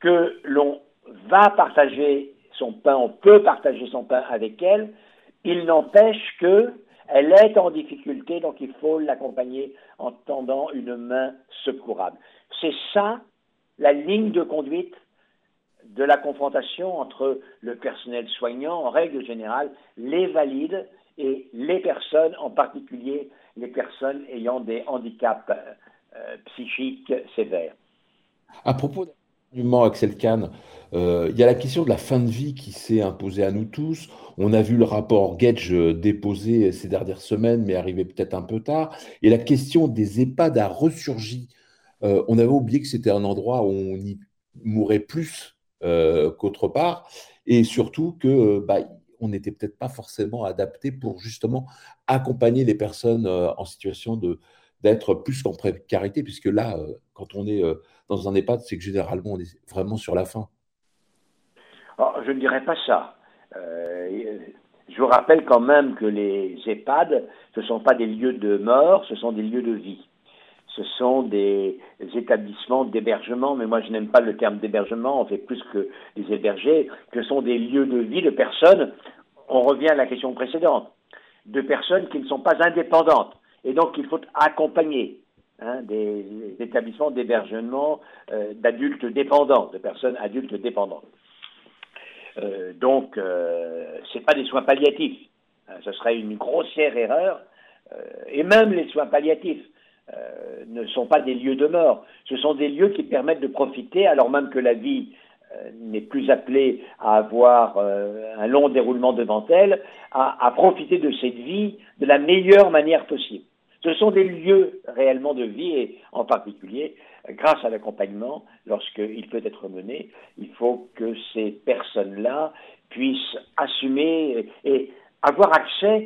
que l'on va partager son pain, on peut partager son pain avec elle, il n'empêche que elle est en difficulté, donc il faut l'accompagner en tendant une main secourable. C'est ça la ligne de conduite de la confrontation entre le personnel soignant, en règle générale, les valides et les personnes, en particulier les personnes ayant des handicaps euh, psychiques sévères. À propos, Absolument, Axel Kahn. Euh, il y a la question de la fin de vie qui s'est imposée à nous tous. On a vu le rapport Gage déposé ces dernières semaines, mais arrivé peut-être un peu tard. Et la question des EHPAD a ressurgi. Euh, on avait oublié que c'était un endroit où on y mourait plus euh, qu'autre part, et surtout que bah, on n'était peut-être pas forcément adapté pour justement accompagner les personnes en situation de d'être plus qu'en précarité, puisque là, quand on est dans un EHPAD, c'est que généralement on est vraiment sur la fin. Oh, je ne dirais pas ça. Euh, je vous rappelle quand même que les EHPAD, ce ne sont pas des lieux de mort, ce sont des lieux de vie. Ce sont des établissements d'hébergement, mais moi je n'aime pas le terme d'hébergement, on fait plus que des hébergés, que sont des lieux de vie de personnes, on revient à la question précédente, de personnes qui ne sont pas indépendantes. Et donc il faut accompagner hein, des, établissements d'hébergement euh, d'adultes dépendants, de personnes adultes dépendantes. Euh, donc, euh, ce n'est pas des soins palliatifs. Euh, ce serait une grossière erreur. et même les soins palliatifs ne sont pas des lieux de mort. Ce sont des lieux qui permettent de profiter, alors même que la vie n'est plus appelée à avoir un long déroulement devant elle, à, profiter de cette vie de la meilleure manière possible. Ce sont des lieux réellement de vie et en particulier, grâce à l'accompagnement, lorsqu'il peut être mené, il faut que ces personnes-là puissent assumer et avoir accès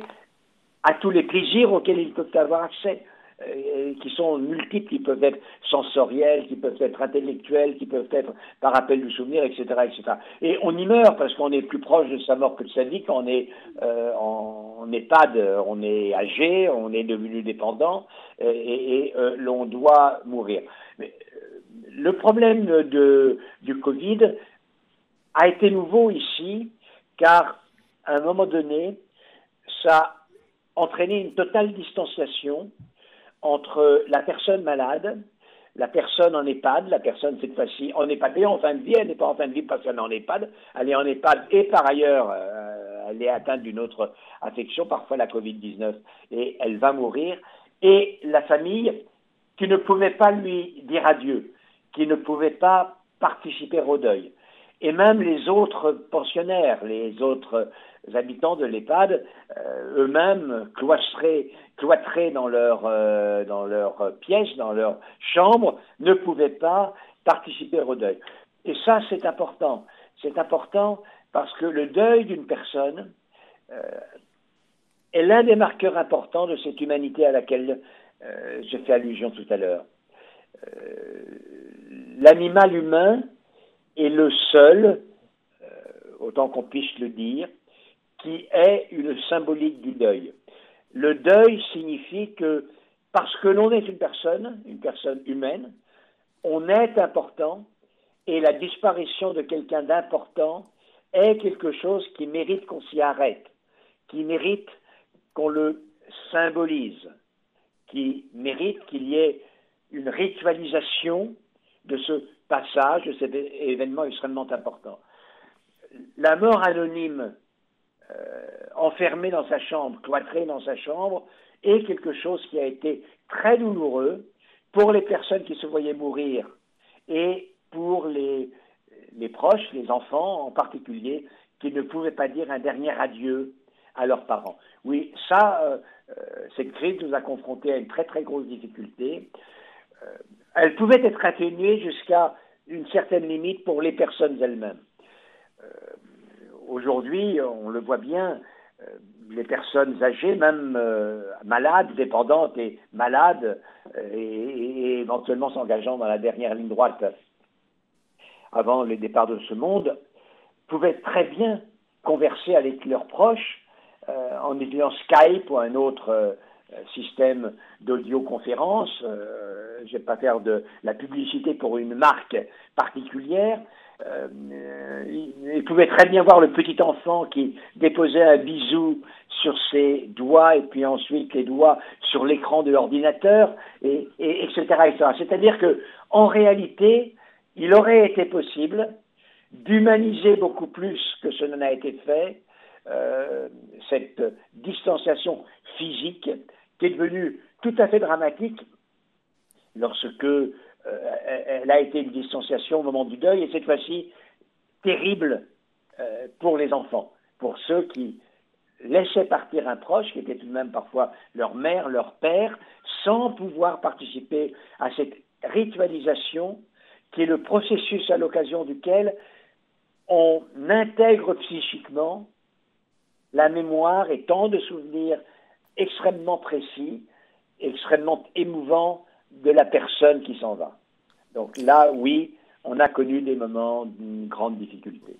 à tous les plaisirs auxquels ils peuvent avoir accès. Euh, qui sont multiples, qui peuvent être sensoriels, qui peuvent être intellectuels, qui peuvent être par appel du souvenir, etc., etc. Et on y meurt parce qu'on est plus proche de sa mort que de sa vie quand on est euh, en EHPAD, on est âgé, on est devenu dépendant euh, et, l'on doit mourir. Le problème du Covid a été nouveau ici car à un moment donné, ça a entraîné une totale distanciation entre la personne malade, la personne en EHPAD, la personne cette fois-ci en EHPAD et en fin de vie, elle n'est pas en fin de vie parce qu'elle est en EHPAD, elle est en EHPAD et par ailleurs euh, elle est atteinte d'une autre affection, parfois la Covid-19, et elle va mourir, et la famille qui ne pouvait pas lui dire adieu, qui ne pouvait pas participer au deuil. Et même les autres pensionnaires, les autres habitants de l'EHPAD, euh, eux-mêmes cloîtrés, cloîtrés dans leur, euh, dans leur pièce, dans leur chambre, ne pouvaient pas participer au deuil. Et ça, c'est important. C'est important parce que le deuil d'une personne euh, est l'un des marqueurs importants de cette humanité à laquelle j'ai fait allusion tout à l'heure. L'animal humain est le seul, autant qu'on puisse le dire, qui est une symbolique du deuil. Le deuil signifie que parce que l'on est une personne, une personne humaine, on est important et la disparition de quelqu'un d'important est quelque chose qui mérite qu'on s'y arrête, qui mérite qu'on le symbolise, qui mérite qu'il y ait une ritualisation de ce passage, de cet événement extrêmement important. La mort anonyme euh, enfermé dans sa chambre, cloîtré dans sa chambre, est quelque chose qui a été très douloureux pour les personnes qui se voyaient mourir et pour les, les proches, les enfants en particulier, qui ne pouvaient pas dire un dernier adieu à leurs parents. Oui, ça, euh, euh, cette crise nous a confrontés à une très très grosse difficulté. Elle pouvait être atténuée jusqu'à une certaine limite pour les personnes elles-mêmes. Aujourd'hui, on le voit bien, euh, les personnes âgées, même euh, malades, dépendantes et malades, euh, et, éventuellement s'engageant dans la dernière ligne droite avant le départ de ce monde, pouvaient très bien converser avec leurs proches en utilisant Skype ou un autre système d'audioconférence. je ne vais pas faire de la publicité pour une marque particulière, euh, il pouvait très bien voir le petit enfant qui déposait un bisou sur ses doigts et puis ensuite les doigts sur l'écran de l'ordinateur, et, etc., C'est-à-dire que, en réalité, il aurait été possible d'humaniser beaucoup plus que ce n'a été fait euh, cette distanciation physique qui est devenue tout à fait dramatique lorsque elle a été une distanciation au moment du deuil, et cette fois-ci, terrible pour les enfants, pour ceux qui laissaient partir un proche, qui était tout de même parfois leur mère, leur père, sans pouvoir participer à cette ritualisation qui est le processus à l'occasion duquel on intègre psychiquement la mémoire et tant de souvenirs extrêmement précis, extrêmement émouvants de la personne qui s'en va. Donc là, oui, on a connu des moments d'une grande difficulté.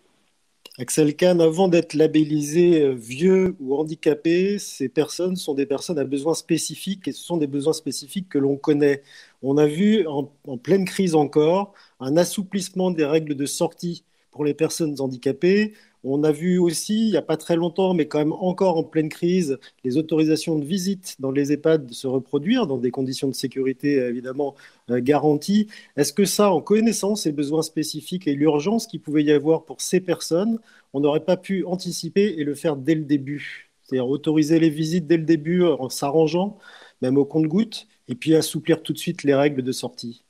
Axel Kahn, avant d'être labellisé euh, vieux ou handicapé, ces personnes sont des personnes à besoins spécifiques et ce sont des besoins spécifiques que l'on connaît. On a vu en, pleine crise encore un assouplissement des règles de sortie pour les personnes handicapées. On a vu aussi, il n'y a pas très longtemps, mais quand même encore en pleine crise, les autorisations de visite dans les EHPAD se reproduire dans des conditions de sécurité évidemment euh, garanties. Est-ce que ça, en connaissant ces besoins spécifiques et l'urgence qu'il pouvait y avoir pour ces personnes, on n'aurait pas pu anticiper et le faire dès le début? C'est-à-dire autoriser les visites dès le début en s'arrangeant, même au compte-gouttes, et puis assouplir tout de suite les règles de sortie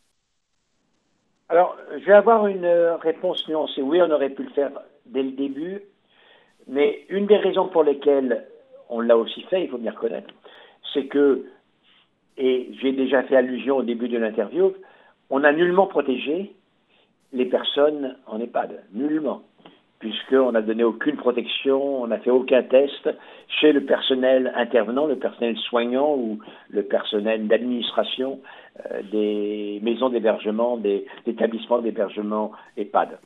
alors, je vais avoir une réponse nuancée. Oui, on aurait pu le faire dès le début. Mais une des raisons pour lesquelles on l'a aussi fait, il faut bien reconnaître, c'est que, et j'ai déjà fait allusion au début de l'interview, on n'a nullement protégé les personnes en EHPAD, nullement, puisqu'on n'a donné aucune protection, on n'a fait aucun test chez le personnel intervenant, le personnel soignant ou le personnel d'administration euh, des maisons d'hébergement, des établissements d'hébergement EHPAD.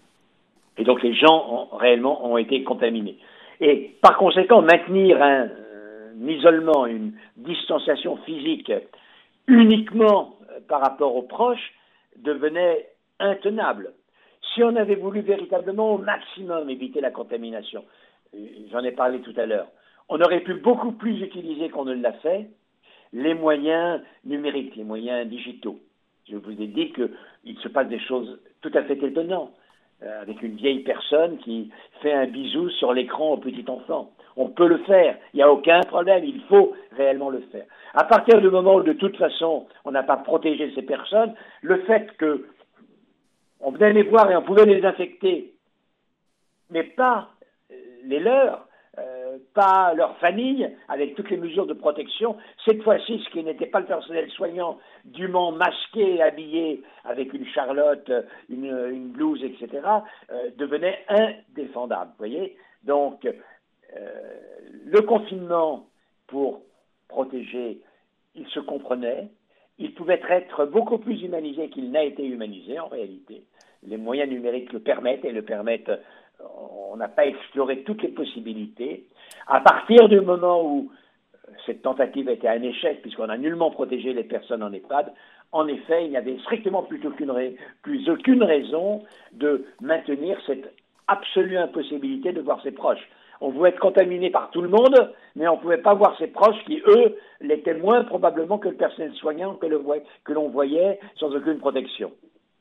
Et donc les gens ont, réellement ont été contaminés. Et par conséquent, maintenir un, isolement, une distanciation physique uniquement euh, par rapport aux proches devenait intenable. Si on avait voulu véritablement au maximum éviter la contamination, euh, j'en ai parlé tout à l'heure, on aurait pu beaucoup plus utiliser qu'on ne l'a fait les moyens numériques, les moyens digitaux. Je vous ai dit qu'il se passe des choses tout à fait étonnantes. Euh, avec une vieille personne qui fait un bisou sur l'écran au petit enfant. On peut le faire, il n'y a aucun problème, il faut réellement le faire. À partir du moment où de toute façon on n'a pas protégé ces personnes, le fait que on venait les voir et on pouvait les infecter, mais pas les leurs, euh, pas leur famille, avec toutes les mesures de protection. Cette fois-ci, ce qui n'était pas le personnel soignant, dûment masqué, habillé avec une charlotte, une, blouse, etc., euh, devenait indéfendable. Voyez Donc, euh, le confinement, pour protéger, il se comprenait. Il pouvait être beaucoup plus humanisé qu'il n'a été humanisé en réalité. Les moyens numériques le permettent et le permettent on n'a pas exploré toutes les possibilités. À partir du moment où cette tentative été un échec, puisqu'on n'a nullement protégé les personnes en EHPAD, en effet, il n'y avait strictement plus aucune, plus aucune raison de maintenir cette absolue impossibilité de voir ses proches. On pouvait être contaminé par tout le monde, mais on ne pouvait pas voir ses proches qui, eux, l'étaient moins probablement que le personnel soignant que l'on voyait sans aucune protection.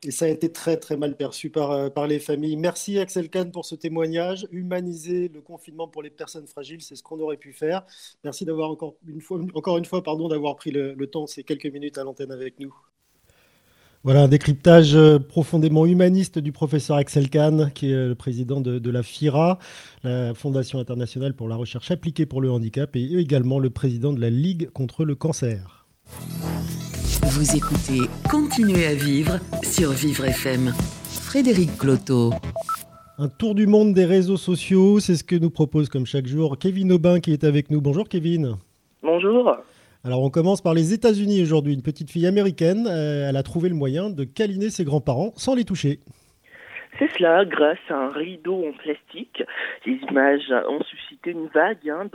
Et ça a été très très mal perçu par, euh, par les familles. Merci Axel Kahn pour ce témoignage. Humaniser le confinement pour les personnes fragiles, c'est ce qu'on aurait pu faire. Merci d'avoir encore une fois, encore une fois pardon, d'avoir pris le, temps, ces quelques minutes à l'antenne avec nous. Voilà un décryptage euh, profondément humaniste du professeur Axel Kahn, qui est le président de, de, la FIRA, la Fondation internationale pour la recherche appliquée pour le handicap, et également le président de la Ligue contre le cancer. Vous écoutez Continuez à vivre sur Vivre FM. Frédéric Cloteau. Un tour du monde des réseaux sociaux, c'est ce que nous propose comme chaque jour Kevin Aubin qui est avec nous. Bonjour Kevin. Bonjour. Alors on commence par les États-Unis aujourd'hui. Une petite fille américaine, euh, elle a trouvé le moyen de câliner ses grands-parents sans les toucher. C'est cela, grâce à un rideau en plastique. Les images ont suscité une vague hein,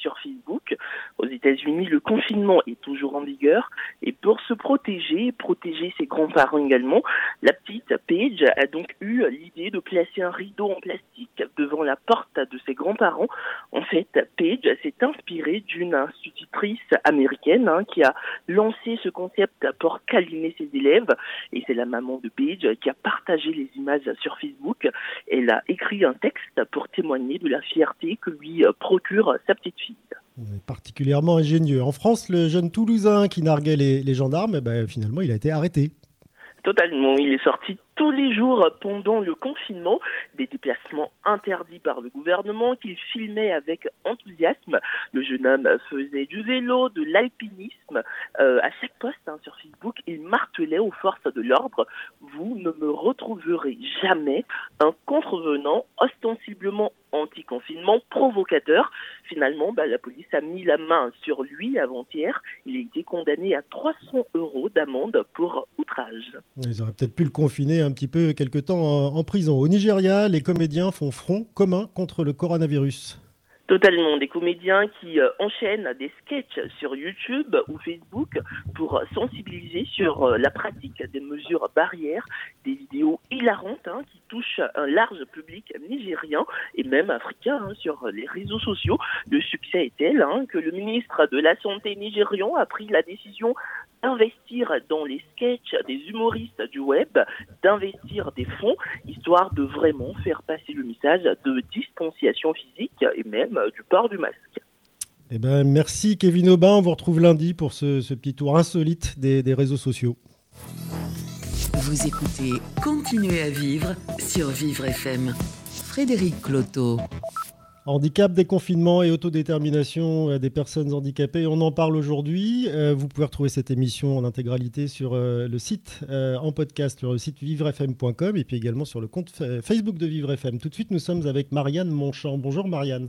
sur Facebook. Aux États-Unis, le confinement est toujours en vigueur et pour se protéger, protéger ses grands-parents également, la petite Paige a donc eu l'idée de placer un rideau en plastique devant la porte de ses grands-parents. En fait, Paige s'est inspirée d'une institutrice américaine hein, qui a lancé ce concept pour câliner ses élèves et c'est la maman de Paige qui a partagé les images sur Facebook. Elle a écrit un texte pour témoigner de la fierté que lui procure sa petite fille. Particulièrement ingénieux. En France, le jeune Toulousain qui narguait les, gendarmes, eh ben, finalement, il a été arrêté. Totalement. Il est sorti tous les jours pendant le confinement, des déplacements interdits par le gouvernement qu'il filmait avec enthousiasme. Le jeune homme faisait du vélo, de l'alpinisme. Euh, à chaque poste hein, sur Facebook, il martelait aux forces de l'ordre Vous ne me retrouverez jamais un contrevenant ostensiblement anti-confinement provocateur. Finalement, bah, la police a mis la main sur lui avant-hier. Il a été condamné à 300 euros d'amende pour outrage. Ils auraient peut-être pu le confiner un petit peu quelque temps en prison. Au Nigeria, les comédiens font front commun contre le coronavirus. Totalement, des comédiens qui euh, enchaînent des sketchs sur YouTube ou Facebook pour sensibiliser sur euh, la pratique des mesures barrières, des vidéos hilarantes hein, qui touchent un large public nigérien et même africain hein, sur les réseaux sociaux. Le succès est tel hein, que le ministre de la Santé nigérian a pris la décision d'investir dans les sketchs des humoristes du web, d'investir des fonds, histoire de vraiment faire passer le message de distanciation physique et même du port du masque. Eh ben, merci Kevin Aubin, on vous retrouve lundi pour ce, petit tour insolite des, des réseaux sociaux. Vous écoutez Continuez à vivre sur Vivre FM. Frédéric Cloteau. Handicap, déconfinement et autodétermination euh, des personnes handicapées, on en parle aujourd'hui. Euh, vous pouvez retrouver cette émission en intégralité sur euh, le site, en podcast, sur le site vivrefm.com et puis également sur le compte Facebook de Vivre FM. Tout de suite, nous sommes avec Marianne Monchamp. Bonjour Marianne.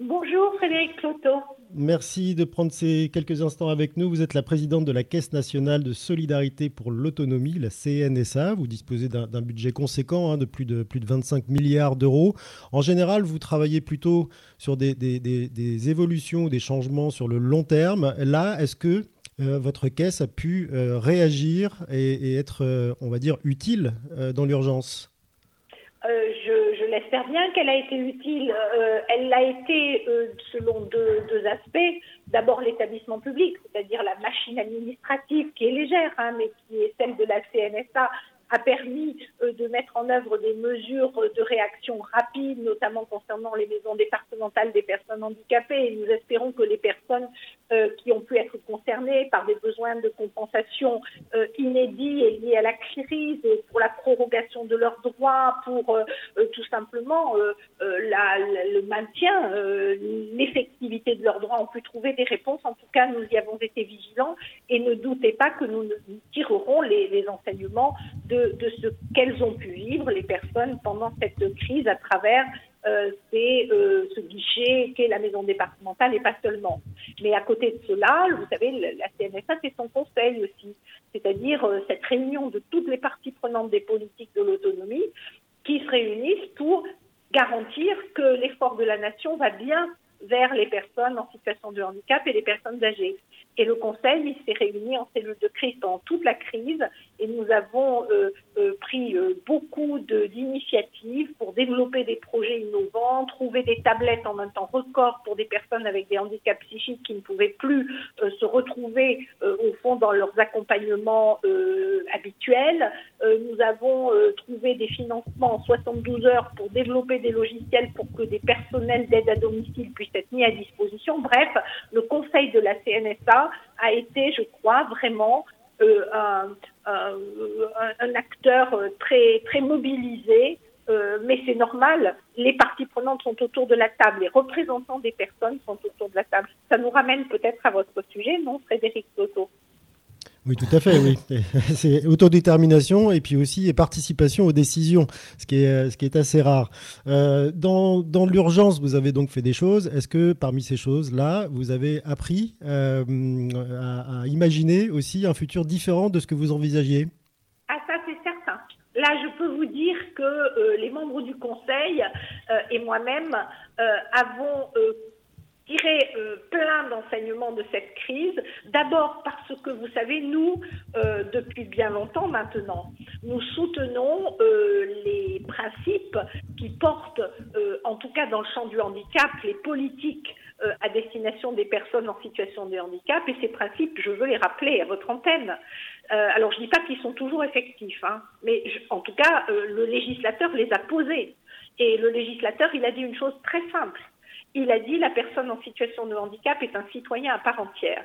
Bonjour Frédéric Cloteau. Merci de prendre ces quelques instants avec nous. Vous êtes la présidente de la Caisse nationale de solidarité pour l'autonomie, la CNSA. Vous disposez d'un budget conséquent hein, de, plus de plus de 25 milliards d'euros. En général, vous travaillez plutôt sur des, des, évolutions ou des changements sur le long terme. Là, est-ce que euh, votre caisse a pu euh, réagir et, être, euh, on va dire, utile dans l'urgence? Je, j'espère bien qu'elle a été utile. Euh, elle l'a été euh, selon deux, aspects. D'abord l'établissement public, c'est-à-dire la machine administrative qui est légère, hein, mais qui est celle de la CNSA, a permis euh, de mettre en œuvre des mesures de réaction rapide, notamment concernant les maisons départementales des personnes handicapées. Et nous espérons que les personnes euh, qui ont pu être concernées par des besoins de compensation euh, inédits et liés à la crise, pour la prorogation de leurs droits, pour tout simplement le maintien, l'effectivité de leurs droits, ont pu trouver des réponses. En tout cas, nous y avons été vigilants et ne doutez pas que nous, tirerons les, les enseignements de de, ce qu'elles ont pu vivre, les personnes, pendant cette crise à travers euh, euh, ce guichet qu'est la maison départementale et pas seulement. Mais à côté de cela, vous savez, la CNSA, c'est son conseil aussi, c'est-à-dire euh, cette réunion de toutes les parties prenantes des politiques de l'autonomie qui se réunissent pour garantir que l'effort de la nation va bien vers les personnes en situation de handicap et les personnes âgées. Et le Conseil, il s'est réuni en cellule de crise pendant toute la crise et nous avons euh, euh, pris euh, beaucoup d'initiatives pour développer des projets innovants, trouver des tablettes en un temps record pour des personnes avec des handicaps psychiques qui ne pouvaient plus se retrouver au fond dans leurs accompagnements habituels. nous avons trouvé des financements en 72 heures pour développer des logiciels pour que des personnels d'aide à domicile puissent être mis à disposition. Bref, le Conseil de la CNSA a été, je crois, vraiment euh, un, acteur euh, très, très mobilisé. Euh, mais c'est normal, les parties prenantes sont autour de la table, les représentants des personnes sont autour de la table. Ça nous ramène peut-être à votre sujet, non, Frédéric Toto? Oui, tout à fait, oui. C'est autodétermination et puis aussi participation aux décisions, ce qui est, ce qui est assez rare. Euh, dans, dans l'urgence, vous avez donc fait des choses. Est-ce que parmi ces choses-là, vous avez appris euh, à, imaginer aussi un futur différent de ce que vous envisagiez? Ah, ça, c'est certain. Là, je peux vous dire que euh, les membres du Conseil et moi-même avons tirer euh, plein d'enseignements de cette crise. D'abord parce que, vous savez, nous, euh, depuis bien longtemps maintenant, nous soutenons euh, les principes qui portent, en tout cas dans le champ du handicap, les politiques à destination des personnes en situation de handicap. Et ces principes, je veux les rappeler à votre antenne. alors, je ne dis pas qu'ils sont toujours effectifs, hein, mais en tout cas, le législateur les a posés. Et le législateur, il a dit une chose très simple il a dit la personne en situation de handicap est un citoyen à part entière.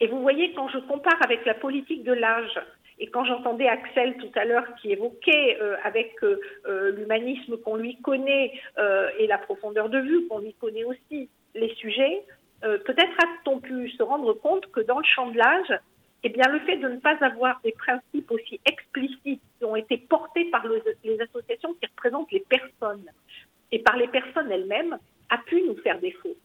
Et vous voyez, quand je compare avec la politique de l'âge, Et quand j'entendais Axel tout à l'heure qui évoquait euh, avec euh, euh, l'humanisme qu'on lui connaît et la profondeur de vue qu'on lui connaît aussi les sujets, peut-être a-t-on pu se rendre compte que dans le champ de l'âge, eh bien, le fait de ne pas avoir des principes aussi explicites qui ont été portés par les associations qui représentent les personnes et par les personnes elles-mêmes a pu nous faire défaut.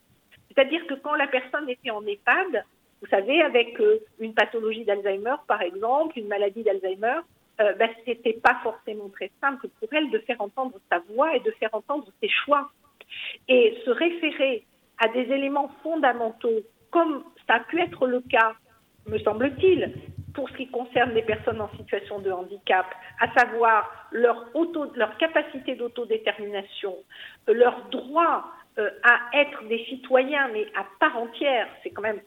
C'est-à-dire que quand la personne était en EHPAD, vous savez, avec euh, une pathologie d'Alzheimer, par exemple, une maladie d'Alzheimer, euh, ben, ce n'était pas forcément très simple pour elle de faire entendre sa voix et de faire entendre ses choix. Et se référer à des éléments fondamentaux, comme ça a pu être le cas, me semble-t-il, pour ce qui concerne les personnes en situation de handicap, à savoir leur, auto, leur capacité d'autodétermination, leur droit euh, à être des citoyens, mais à part entière, c'est quand même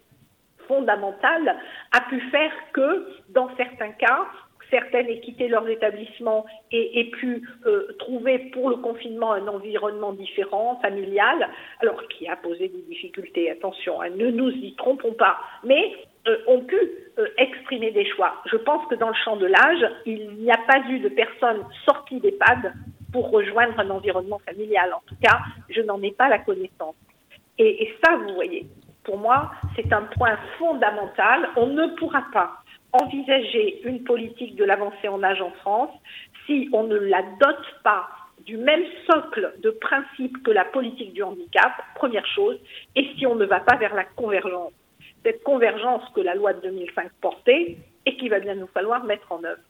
fondamentale a pu faire que, dans certains cas, certaines aient quitté leurs établissements et aient pu euh, trouver pour le confinement un environnement différent, familial, alors qui a posé des difficultés, attention, hein, ne nous y trompons pas, mais euh, ont pu euh, exprimer des choix. Je pense que dans le champ de l'âge, il n'y a pas eu de personnes sorties d'EHPAD pour rejoindre un environnement familial. En tout cas, je n'en ai pas la connaissance. et ça, vous voyez, pour moi, c'est un point fondamental. On ne pourra pas envisager une politique de l'avancée en âge en France si on ne la dote pas du même socle de principes que la politique du handicap, première chose, et si on ne va pas vers la convergence. Cette convergence que la loi de 2005 portait et qu'il va bien nous falloir mettre en œuvre.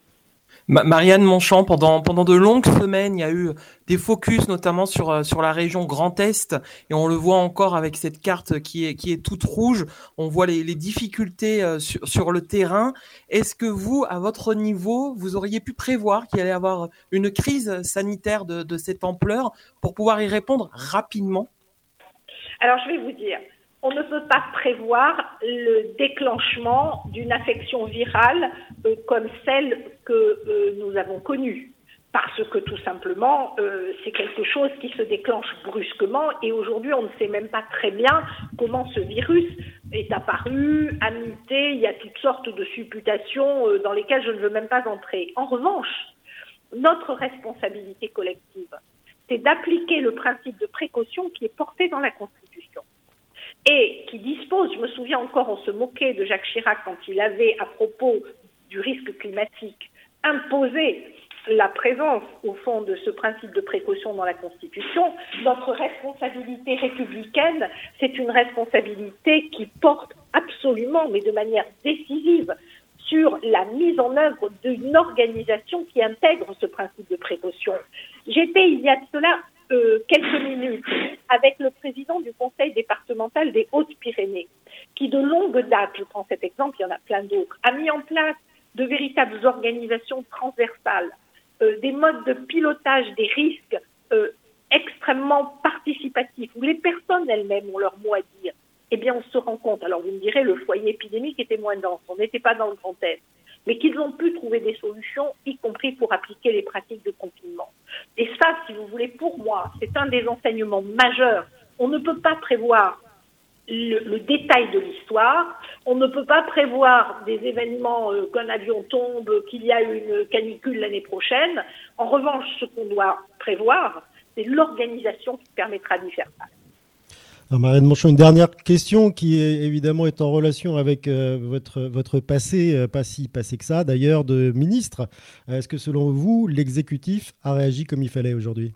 Marianne Monchamp, pendant, pendant de longues semaines, il y a eu des focus notamment sur, euh, sur la région Grand Est, et on le voit encore avec cette carte qui est, qui est toute rouge. On voit les, les difficultés euh, sur, sur le terrain. Est-ce que vous, à votre niveau, vous auriez pu prévoir qu'il allait y avoir une crise sanitaire de, de cette ampleur pour pouvoir y répondre rapidement? Alors, je vais vous dire, on ne peut pas prévoir le déclenchement d'une affection virale euh, comme celle que euh, nous avons connue. Parce que tout simplement, euh, c'est quelque chose qui se déclenche brusquement et aujourd'hui, on ne sait même pas très bien comment ce virus est apparu, a muté, il y a toutes sortes de supputations dans lesquelles je ne veux même pas entrer. En revanche, notre responsabilité collective, c'est d'appliquer le principe de précaution qui est porté dans la Constitution et qui dispose, je me souviens encore, on se moquait de Jacques Chirac quand il avait, à propos du risque climatique, imposé la présence, au fond, de ce principe de précaution dans la Constitution, notre responsabilité républicaine, c'est une responsabilité qui porte absolument, mais de manière décisive, sur la mise en œuvre d'une organisation qui intègre ce principe de précaution. J'étais, il y a de cela euh, quelques minutes avec le président du conseil départemental des Hautes-Pyrénées, qui de longue date, je prends cet exemple, il y en a plein d'autres, a mis en place de véritables organisations transversales, euh, des modes de pilotage des risques euh, extrêmement participatifs, où les personnes elles-mêmes ont leur mot à dire, eh bien on se rend compte, alors vous me direz, le foyer épidémique était moins dense, on n'était pas dans le contexte, mais qu'ils ont pu trouver des solutions, y compris pour appliquer les pratiques de confinement. Et ça, si vous voulez, pour moi, c'est un des enseignements majeurs. On ne peut pas prévoir le, détail de l'histoire. On ne peut pas prévoir des événements euh, qu'un avion tombe, qu'il y a une canicule l'année prochaine. En revanche, ce qu'on doit prévoir, c'est l'organisation qui permettra d'y faire face. Marianne Monchon, une dernière question qui évidemment est en relation avec euh, votre, votre passé, euh, pas si passé que ça d'ailleurs, de ministre. Est-ce que selon vous, l'exécutif a réagi comme il fallait aujourd'hui?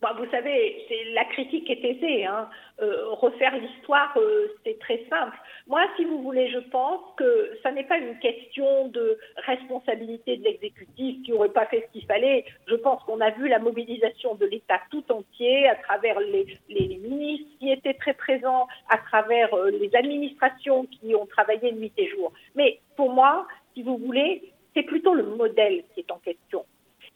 Bah, Vous savez, la critique est aisée. Hein. Euh, refaire l'histoire, euh, c'est très simple. Moi, si vous voulez, je pense que ça n'est pas une question de responsabilité de l'exécutif qui n'aurait pas fait ce qu'il fallait. Je pense qu'on a vu la mobilisation de l'État tout entier à travers les, ministres qui étaient très présents, à travers euh, les administrations qui ont travaillé nuit et jour. Mais pour moi, si vous voulez, c'est plutôt le modèle qui est en question.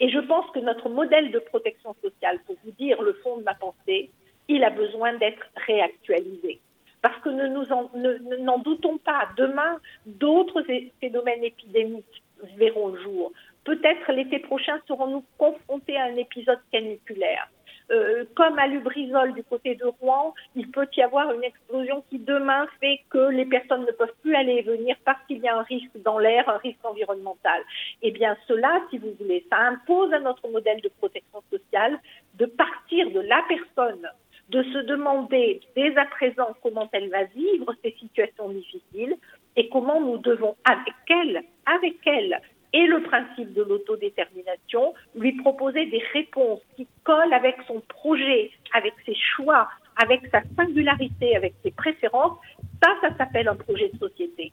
Et je pense que notre modèle de protection sociale, pour vous dire le fond de ma pensée, il a besoin d'être réactualisé. Parce que nous n'en doutons pas, demain, d'autres phénomènes épidémiques verront le jour. Peut-être l'été prochain serons-nous confrontés à un épisode caniculaire. Euh, comme à Lubrizol du côté de Rouen, il peut y avoir une explosion qui demain fait que les personnes ne peuvent plus aller et venir parce qu'il y a un risque dans l'air, un risque environnemental. Eh bien, cela, si vous voulez, ça impose à notre modèle de protection sociale de partir de la personne de se demander dès à présent comment elle va vivre ces situations difficiles et comment nous devons, avec elle, avec elle, et le principe de l'autodétermination, lui proposer des réponses qui collent avec son projet, avec ses choix, avec sa singularité, avec ses préférences. Ça, ça s'appelle un projet de société.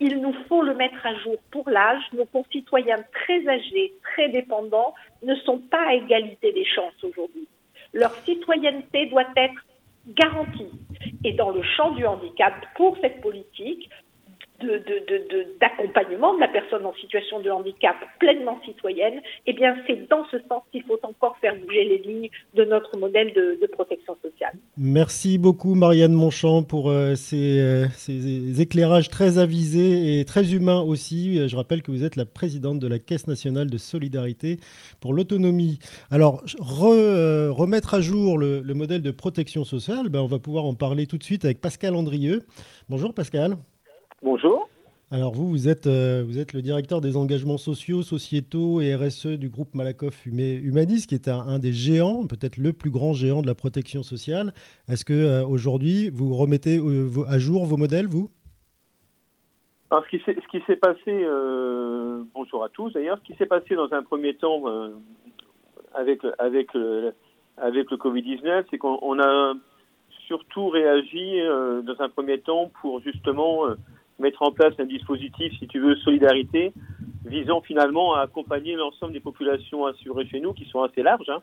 Il nous faut le mettre à jour pour l'âge. Nos concitoyens très âgés, très dépendants, ne sont pas à égalité des chances aujourd'hui. Leur citoyenneté doit être garantie. Et dans le champ du handicap, pour cette politique, d'accompagnement de, la personne en situation de handicap pleinement citoyenne, eh bien, c'est dans ce sens qu'il faut encore faire bouger les lignes de notre modèle de, protection sociale. Merci beaucoup, Marianne Monchamp, pour euh, ces, euh, ces, éclairages très avisés et très humains aussi. Je rappelle que vous êtes la présidente de la Caisse nationale de solidarité pour l'autonomie. Alors, euh, remettre à jour le, le, modèle de protection sociale, ben, on va pouvoir en parler tout de suite avec Pascal Andrieux. Bonjour, Pascal. Bonjour. Alors vous, vous êtes, euh, vous êtes le directeur des engagements sociaux, sociétaux et RSE du groupe Malakoff Humanis, qui est un, des géants, peut-être le plus grand géant de la protection sociale. Est-ce que euh, aujourd'hui vous remettez euh, à jour vos modèles, vous? Alors, ce qui s'est passé, bonjour à tous d'ailleurs, ce qui s'est passé dans un premier temps avec, avec, avec le Covid-19, c'est qu'on a surtout réagi dans un premier temps pour justement mettre en place un dispositif, si tu veux, solidarité, visant finalement à accompagner l'ensemble des populations assurées chez nous, qui sont assez larges, hein.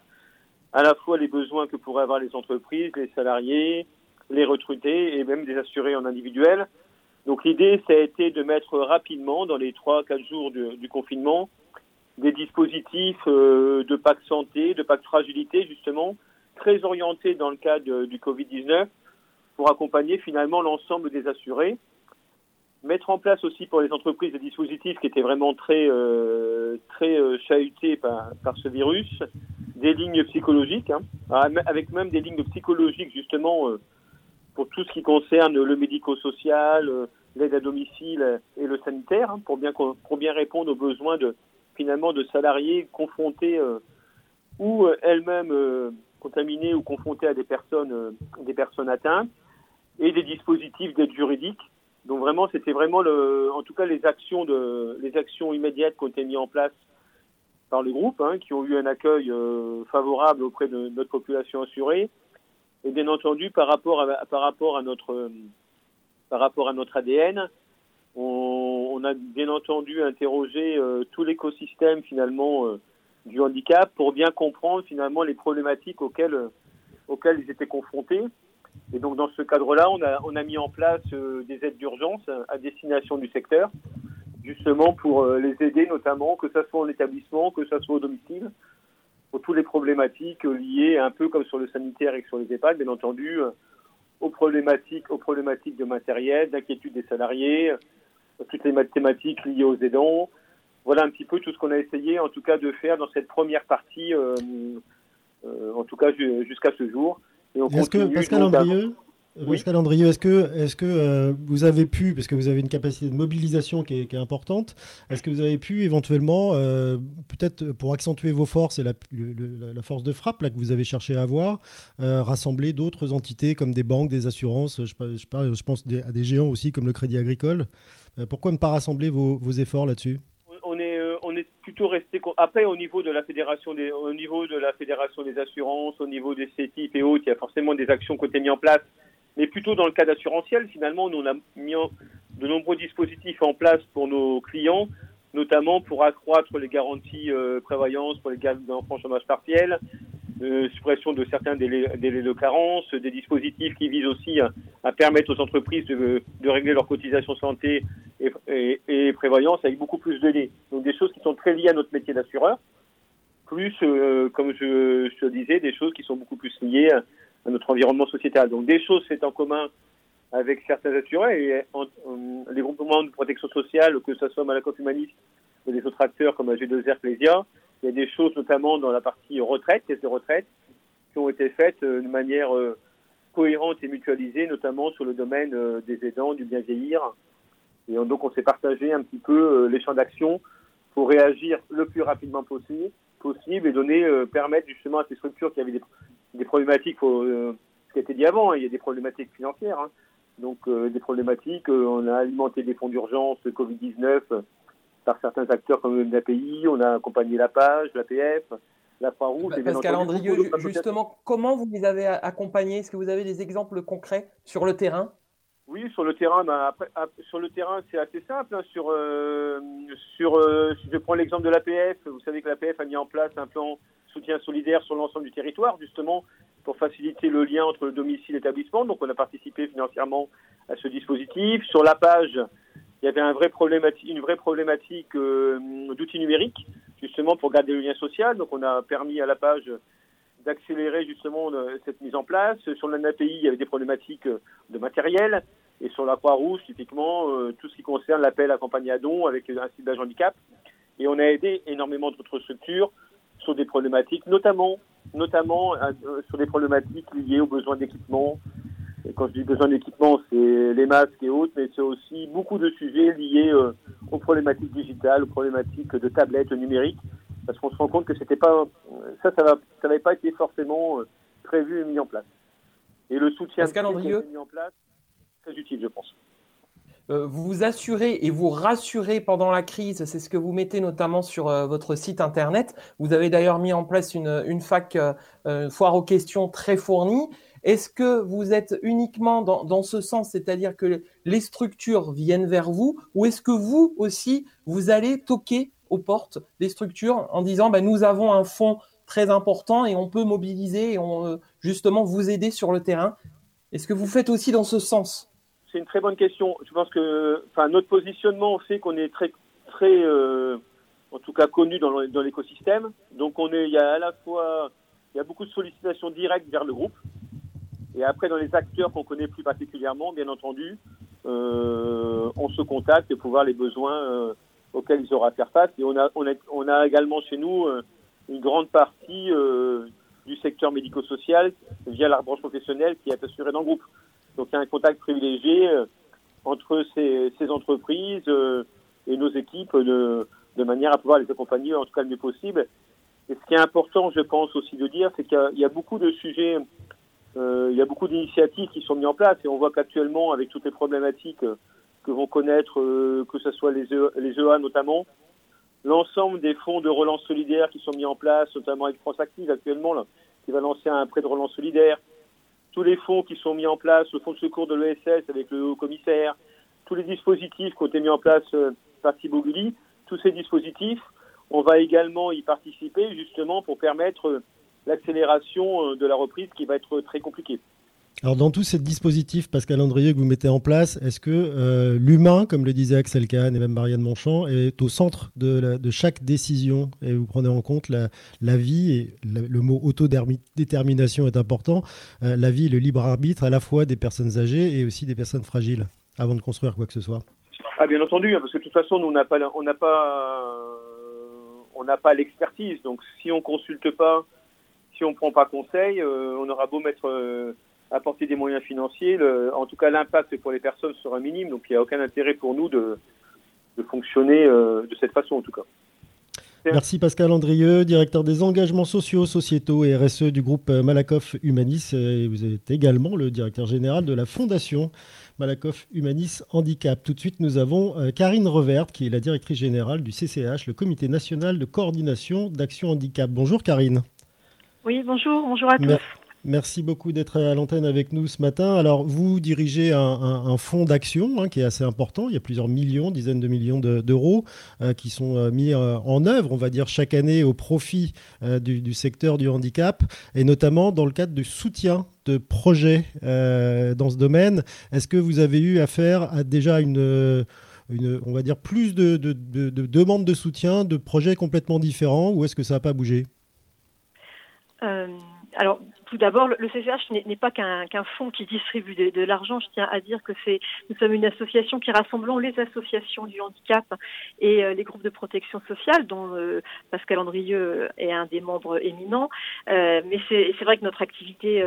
à la fois les besoins que pourraient avoir les entreprises, les salariés, les recrutés et même des assurés en individuel. Donc l'idée, ça a été de mettre rapidement, dans les 3-4 jours du, confinement, des dispositifs euh, de pacte santé, de pacte fragilité, justement, très orientés dans le cadre du Covid-19, pour accompagner finalement l'ensemble des assurés mettre en place aussi pour les entreprises des dispositifs qui étaient vraiment très, euh, très euh, chahutés par, ce virus, des lignes psychologiques, hein, avec même des lignes psychologiques justement euh, pour tout ce qui concerne le médico-social, l'aide à domicile et le sanitaire, hein, pour, bien, pour bien répondre aux besoins de finalement de salariés confrontés ou elles-mêmes contaminées ou confrontés à des personnes, des personnes atteintes, et des dispositifs d'aide juridique donc vraiment, c'était vraiment le, en tout cas les actions de, les actions immédiates qui ont été mises en place par le groupe, hein, qui ont eu un accueil euh, favorable auprès de notre population assurée. Et bien entendu, par rapport à, par rapport à notre, par rapport à notre ADN, on, on a bien entendu interrogé euh, tout l'écosystème finalement euh, du handicap pour bien comprendre finalement les problématiques auxquelles, auxquelles ils étaient confrontés et donc dans ce cadre-là, on a, mis en place euh, des aides d'urgence à destination du secteur, justement pour euh, les aider notamment, que ce soit en établissement, que ce soit au domicile, pour toutes les problématiques liées, un peu comme sur le sanitaire et sur les EHPAD, bien entendu, euh, aux problématiques, aux problématiques de matériel, d'inquiétude des salariés, toutes les mathématiques liées aux aidants. Voilà un petit peu tout ce qu'on a essayé, en tout cas, de faire dans cette première partie, en tout cas jusqu'à ce jour. Est-ce que Pascal Andrieux, Pascal Andrieux, est-ce que, est que euh, vous avez pu, parce que vous avez une capacité de mobilisation qui est, importante, est-ce que vous avez pu éventuellement, euh, peut-être pour accentuer vos forces et la, la, force de frappe là, que vous avez cherché à avoir, euh, rassembler d'autres entités comme des banques, des assurances, je, je, je pense à des géants aussi comme le Crédit Agricole Pourquoi ne pas rassembler vos, vos efforts là-dessus? On est, plutôt resté après au niveau de la fédération des au niveau de la fédération des assurances, au niveau des CETIP et autres, il y a forcément des actions qui ont été mises en place, mais plutôt dans le cas assurantiel, finalement, nous on a mis de nombreux dispositifs en place pour nos clients, notamment pour accroître les garanties euh, prévoyance pour les enfants chômage partiel, euh, suppression de certains délais, de carence, des dispositifs qui visent aussi à, permettre aux entreprises de, de, régler leurs cotisations santé et, et, prévoyance avec beaucoup plus de délais. Donc des choses qui sont très liées à notre métier d'assureur, plus, euh, comme je, je disais, des choses qui sont beaucoup plus liées à, notre environnement sociétal. Donc des choses faites en commun avec certains assureurs et les groupements de protection sociale, que ce soit Malakoff Humaniste ou des autres acteurs comme AG2R, Plésia, il y a des choses notamment dans la partie retraite, caisse de retraite, qui ont été faites de manière cohérente et mutualisée, notamment sur le domaine des aidants, du bien vieillir. Et donc on s'est partagé un petit peu les champs d'action pour réagir le plus rapidement possible, possible et donner, permettre justement à ces structures qui avaient des, des problématiques, ce qui a été dit avant, hein, il y a des problématiques financières, hein, donc des problématiques, on a alimenté des fonds d'urgence Covid-19 par certains acteurs comme l'API, on a accompagné la page, l'APF, la Croix-Rouge. Pascal Andrieux, justement, comment vous les avez accompagnés? Est-ce que vous avez des exemples concrets sur le terrain? Oui, sur le terrain, ben, après, sur le terrain, c'est assez simple. Hein, sur, euh, sur, euh, je prends l'exemple de l'APF. Vous savez que l'APF a mis en place un plan soutien solidaire sur l'ensemble du territoire, justement, pour faciliter le lien entre le domicile et l'établissement. Donc, on a participé financièrement à ce dispositif. Sur la page, il y avait une vraie problématique euh, d'outils numériques, justement pour garder le lien social. Donc on a permis à la page d'accélérer justement euh, cette mise en place. Sur l'ANAPI, il y avait des problématiques euh, de matériel. Et sur la Croix-Rouge, typiquement, tout ce qui concerne l'appel à campagne à dons avec un ciblage handicap. Et on a aidé énormément d'autres structures sur des problématiques, notamment sur des problématiques liées aux besoins d'équipement, et quand je dis besoin d'équipement, c'est les masques et autres, mais c'est aussi beaucoup de sujets liés euh, aux problématiques digitales, aux problématiques de tablettes numériques, parce qu'on se rend compte que c'était pas ça, ça n'avait pas été forcément euh, prévu et mis en place. Et le soutien qui a été mis en place, très utile, je pense. Euh, vous vous assurez et vous rassurez pendant la crise, c'est ce que vous mettez notamment sur votre site internet. Vous avez d'ailleurs mis en place une, une fac foire aux questions très fournie. Est-ce que vous êtes uniquement dans, ce sens, c'est-à-dire que les structures viennent vers vous, ou est-ce que vous aussi, vous allez toquer aux portes des structures en disant ben, nous avons un fonds très important et on peut mobiliser et on, euh, justement vous aider sur le terrain? Est-ce que vous faites aussi dans ce sens? C'est une très bonne question. Je pense que notre positionnement fait qu'on est très, très euh, en tout cas connu dans l'écosystème. Donc on il y a à la fois il y a beaucoup de sollicitations directes vers le groupe. Et après, dans les acteurs qu'on connaît plus particulièrement, bien entendu, euh, on se contacte pour voir les besoins euh, auxquels ils auront à faire face. Et on a, on a, on a également chez nous euh, une grande partie euh, du secteur médico-social via la branche professionnelle qui est assurée dans le groupe. Donc il y a un contact privilégié entre ces, ces entreprises et nos équipes de, de manière à pouvoir les accompagner en tout cas le mieux possible. Et ce qui est important, je pense aussi de dire, c'est qu'il y, a beaucoup de sujets il y a beaucoup d'initiatives qui sont mises en place et on voit qu'actuellement, avec toutes les problématiques que vont connaître, euh, que ce soit les, e, EA notamment, l'ensemble des fonds de relance solidaire qui sont mis en place, notamment avec France Active actuellement, qui va lancer un prêt de relance solidaire, tous les fonds qui sont mis en place, le fonds de secours de l'ESS avec le haut commissaire, tous les dispositifs qui ont été mis en place euh, par Thibault tous ces dispositifs, on va également y participer justement pour permettre l'accélération euh, de la reprise qui va être très compliquée. Alors dans tous ces dispositifs, Pascal Andrieux, que vous mettez en place, est-ce que euh, l'humain, comme le disait Axel Kahn et même Marianne Monchamp, est au centre de, de chaque décision et vous prenez en compte la, la vie, et le, mot autodétermination est important, euh, la vie et le libre arbitre à la fois des personnes âgées et aussi des personnes fragiles, avant de construire quoi que ce soit? Ah, Bien entendu, hein, parce que de toute façon, nous, on n'a pas, on n'a pas, on n'a pas l'expertise, donc si on consulte pas si on ne prend pas conseil, euh, on aura beau mettre euh, apporter des moyens financiers, en tout cas l'impact pour les personnes sera minime, donc il n'y a aucun intérêt pour nous de, fonctionner euh, de cette façon en tout cas. Merci Pascal Andrieux, directeur des engagements sociaux, sociétaux et RSE du groupe Malakoff Humanis. Et vous êtes également le directeur général de la fondation Malakoff Humanis Handicap. Tout de suite, nous avons Karine Revert, qui est la directrice générale du CCH, le Comité national de coordination d'action handicap. Bonjour Karine. Oui, bonjour, bonjour à tous. Merci beaucoup d'être à l'antenne avec nous ce matin. Alors, vous dirigez un, fonds d'action hein, qui est assez important. Il y a plusieurs millions, dizaines de millions d'euros euh, qui sont euh, mis euh, en œuvre, on va dire, chaque année au profit du, secteur du handicap et notamment dans le cadre du soutien de projets dans ce domaine. Est-ce que vous avez eu affaire à déjà une, une on va dire, plus de, de, de demandes de soutien, de projets complètement différents ou est-ce que ça n'a pas bougé? Euh, alors, tout d'abord, le CCH n'est pas qu'un fonds qui distribue de, l'argent. Je tiens à dire que c'est nous sommes une association qui rassemblons les associations du handicap et les groupes de protection sociale, dont Pascal Andrieux est un des membres éminents. mais c'est vrai que notre activité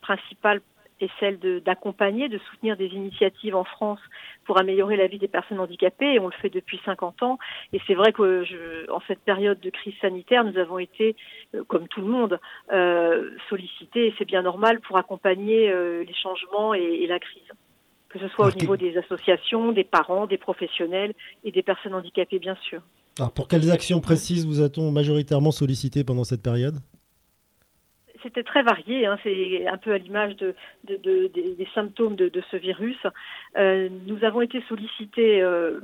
principale est celle d'accompagner, de, soutenir des initiatives en France pour améliorer la vie des personnes handicapées et on le fait depuis 50 ans. Et c'est vrai que je, en cette période de crise sanitaire, nous avons été, euh, comme tout le monde, euh, sollicités et c'est bien normal pour accompagner euh, les changements et, et, la crise. Que ce soit au niveau des associations, des parents, des professionnels et des personnes handicapées, bien sûr. Alors pour quelles actions précises vous a-t-on majoritairement sollicité pendant cette période? C'était très varié, hein, c'est un peu à l'image de, des, symptômes de, ce virus. Euh, nous avons été sollicités euh,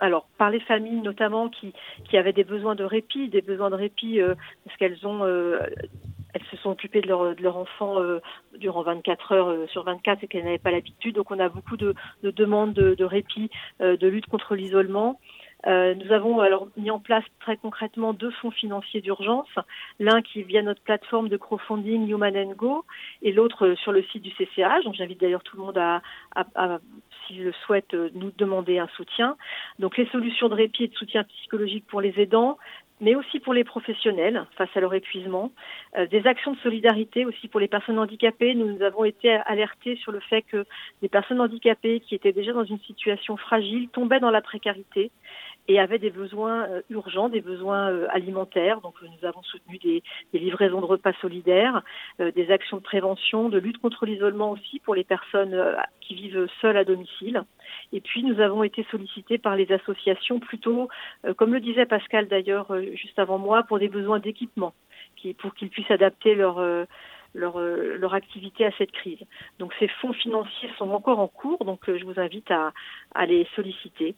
alors par les familles notamment qui, avaient des besoins de répit, des besoins de répit euh, parce qu'elles ont elles se sont occupées de leur, enfant durant 24 heures sur 24 et qu'elles n'avaient pas l'habitude. Donc on a beaucoup de, demandes de, de répit, de lutte contre l'isolement. Euh, nous avons alors mis en place très concrètement deux fonds financiers d'urgence, l'un qui est via notre plateforme de crowdfunding Human Go et l'autre sur le site du CCH. Donc j'invite d'ailleurs tout le monde à, à, à s'il le souhaite, euh, nous demander un soutien. Donc les solutions de répit et de soutien psychologique pour les aidants, mais aussi pour les professionnels face à leur épuisement. Euh, des actions de solidarité aussi pour les personnes handicapées. Nous, nous avons été alertés sur le fait que des personnes handicapées qui étaient déjà dans une situation fragile tombaient dans la précarité et avaient des besoins euh, urgents, des besoins euh, alimentaires. Donc nous avons soutenu des, livraisons de repas solidaires, euh, des actions de prévention, de lutte contre l'isolement aussi pour les personnes qui vivent seules à domicile. Et puis nous avons été sollicités par les associations plutôt, comme le disait Pascal d'ailleurs juste avant moi, pour des besoins d'équipement, pour qu'ils puissent adapter leur activité à cette crise. Donc ces fonds financiers sont encore en cours, donc je vous invite à les solliciter.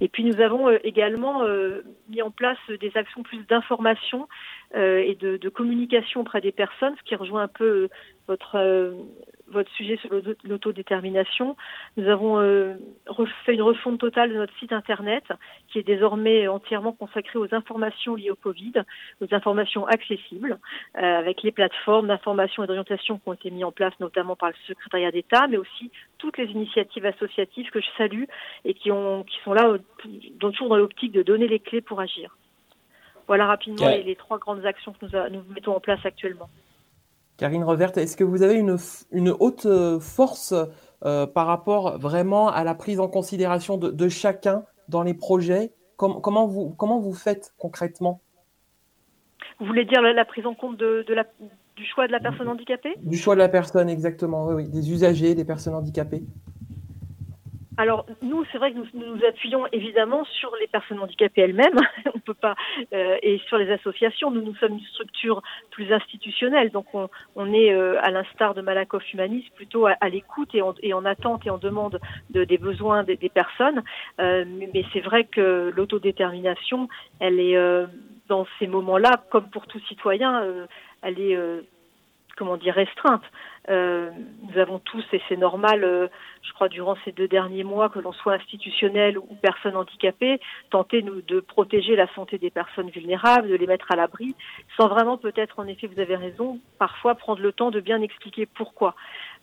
Et puis nous avons euh, également euh, mis en place des actions plus d'information euh, et de, de, communication auprès des personnes, ce qui rejoint un peu votre votre sujet sur l'autodétermination. Nous avons euh, fait une refonte totale de notre site internet qui est désormais entièrement consacré aux informations liées au Covid, aux informations accessibles, euh, avec les plateformes d'information et d'orientation qui ont été mises en place notamment par le secrétariat d'État, mais aussi toutes les initiatives associatives que je salue et qui, ont, qui sont là toujours dans l'optique de donner les clés pour agir. Voilà rapidement les, les, trois grandes actions que nous, nous mettons en place actuellement. Karine Reverte, est-ce que vous avez une, une haute euh, force euh, par rapport vraiment à la prise en considération de, de chacun dans les projets? Comment, vous, comment vous faites concrètement? Vous voulez dire la, prise en compte de, de la, du choix de la personne handicapée? Du choix de la personne, exactement, oui, oui, des usagers, des personnes handicapées. Alors nous, c'est vrai que nous nous appuyons évidemment sur les personnes handicapées elles-mêmes. on peut pas euh, et sur les associations. Nous nous sommes une structure plus institutionnelle, donc on, est euh, à l'instar de Malakoff Humanis plutôt à, l'écoute et, en attente et en demande de, des besoins des, personnes. Euh, mais c'est vrai que l'autodétermination, elle est dans ces moments-là, comme pour tout citoyen, elle est comment dire restreinte. Euh, nous avons tous, et c'est normal, euh, je crois, durant ces deux derniers mois, que l'on soit institutionnel ou personne handicapée, tenter nous, de protéger la santé des personnes vulnérables, de les mettre à l'abri, sans vraiment peut-être, en effet, vous avez raison, parfois prendre le temps de bien expliquer pourquoi.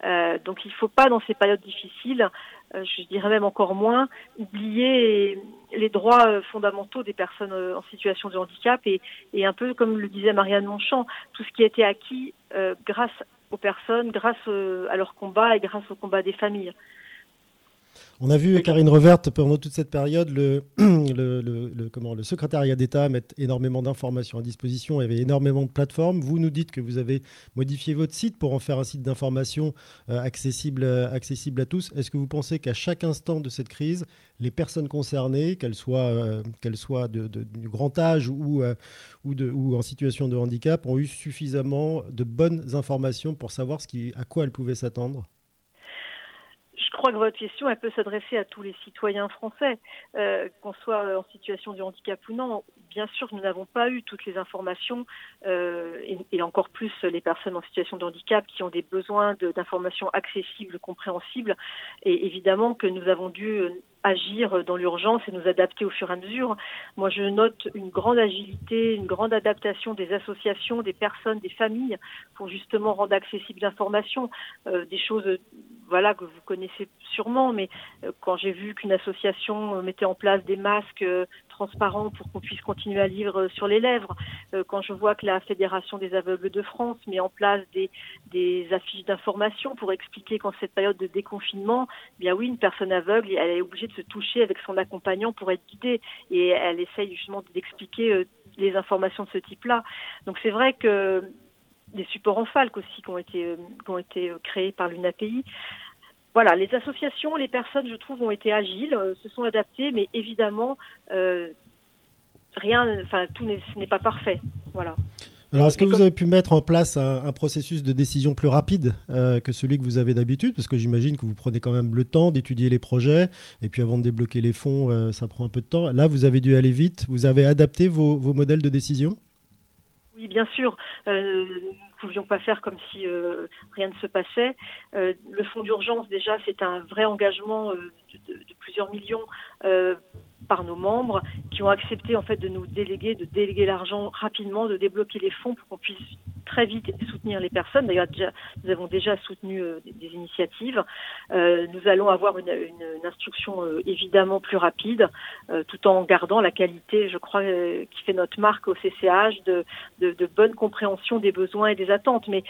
Euh, donc il ne faut pas, dans ces périodes difficiles, euh, je dirais même encore moins, oublier les droits fondamentaux des personnes en situation de handicap et, et un peu comme le disait Marianne Monchamp, tout ce qui a été acquis grâce aux personnes grâce euh, à leur combat et grâce au combat des familles. On a vu, Karine Reverte, pendant toute cette période, le, le, comment, le secrétariat d'État mettre énormément d'informations à disposition. Il y avait énormément de plateformes. Vous nous dites que vous avez modifié votre site pour en faire un site d'information euh, accessible, accessible à tous. Est-ce que vous pensez qu'à chaque instant de cette crise, les personnes concernées, qu'elles soient, euh, qu'elles soient de, du grand âge ou, euh, ou, de, ou en situation de handicap, ont eu suffisamment de bonnes informations pour savoir ce qui, à quoi elles pouvaient s'attendre? Je crois que votre question, elle peut s'adresser à tous les citoyens français, euh, qu'on soit en situation de handicap ou non. Bien sûr, nous n'avons pas eu toutes les informations, euh, et, et, encore plus les personnes en situation de handicap qui ont des besoins d'informations accessibles, compréhensibles. Et évidemment que nous avons dû agir dans l'urgence et nous adapter au fur et à mesure. Moi, je note une grande agilité, une grande adaptation des associations, des personnes, des familles pour justement rendre accessibles l'information, euh, des choses voilà que vous connaissez sûrement, mais euh, quand j'ai vu qu'une association mettait en place des masques transparents pour qu'on puisse continuer à lire sur les lèvres, quand je vois que la Fédération des aveugles de France met en place des, des affiches d'information pour expliquer qu'en cette période de déconfinement, eh bien oui, une personne aveugle, elle est obligée de se toucher avec son accompagnant pour être guidée et elle essaye justement d'expliquer euh, les informations de ce type-là. Donc c'est vrai que des supports en falque aussi qui ont été, euh, qui ont été euh, créés par l'UNAPI. Voilà, les associations, les personnes, je trouve, ont été agiles, se sont adaptées, mais évidemment, rien, enfin, tout n'est pas parfait. Voilà. Alors, est-ce que vous avez pu mettre en place un, processus de décision plus rapide euh, que celui que vous avez d'habitude? Parce que j'imagine que vous prenez quand même le temps d'étudier les projets, et puis avant de débloquer les fonds, euh, ça prend un peu de temps. Là, vous avez dû aller vite. Vous avez adapté vos, modèles de décision? Oui, bien sûr. Euh, nous ne pouvions pas faire comme si rien ne se passait. le fonds d'urgence, déjà, c'est un vrai engagement de, de, plusieurs millions par nos membres qui ont accepté en fait de nous déléguer, de déléguer l'argent rapidement, de débloquer les fonds pour qu'on puisse très vite soutenir les personnes. D'ailleurs, nous avons déjà soutenu euh, des, initiatives. Euh, nous allons avoir une, instruction euh, évidemment plus rapide, tout en gardant la qualité, je crois, qui fait notre marque au CCH, de, de, bonne compréhension des besoins et des attentes. Mais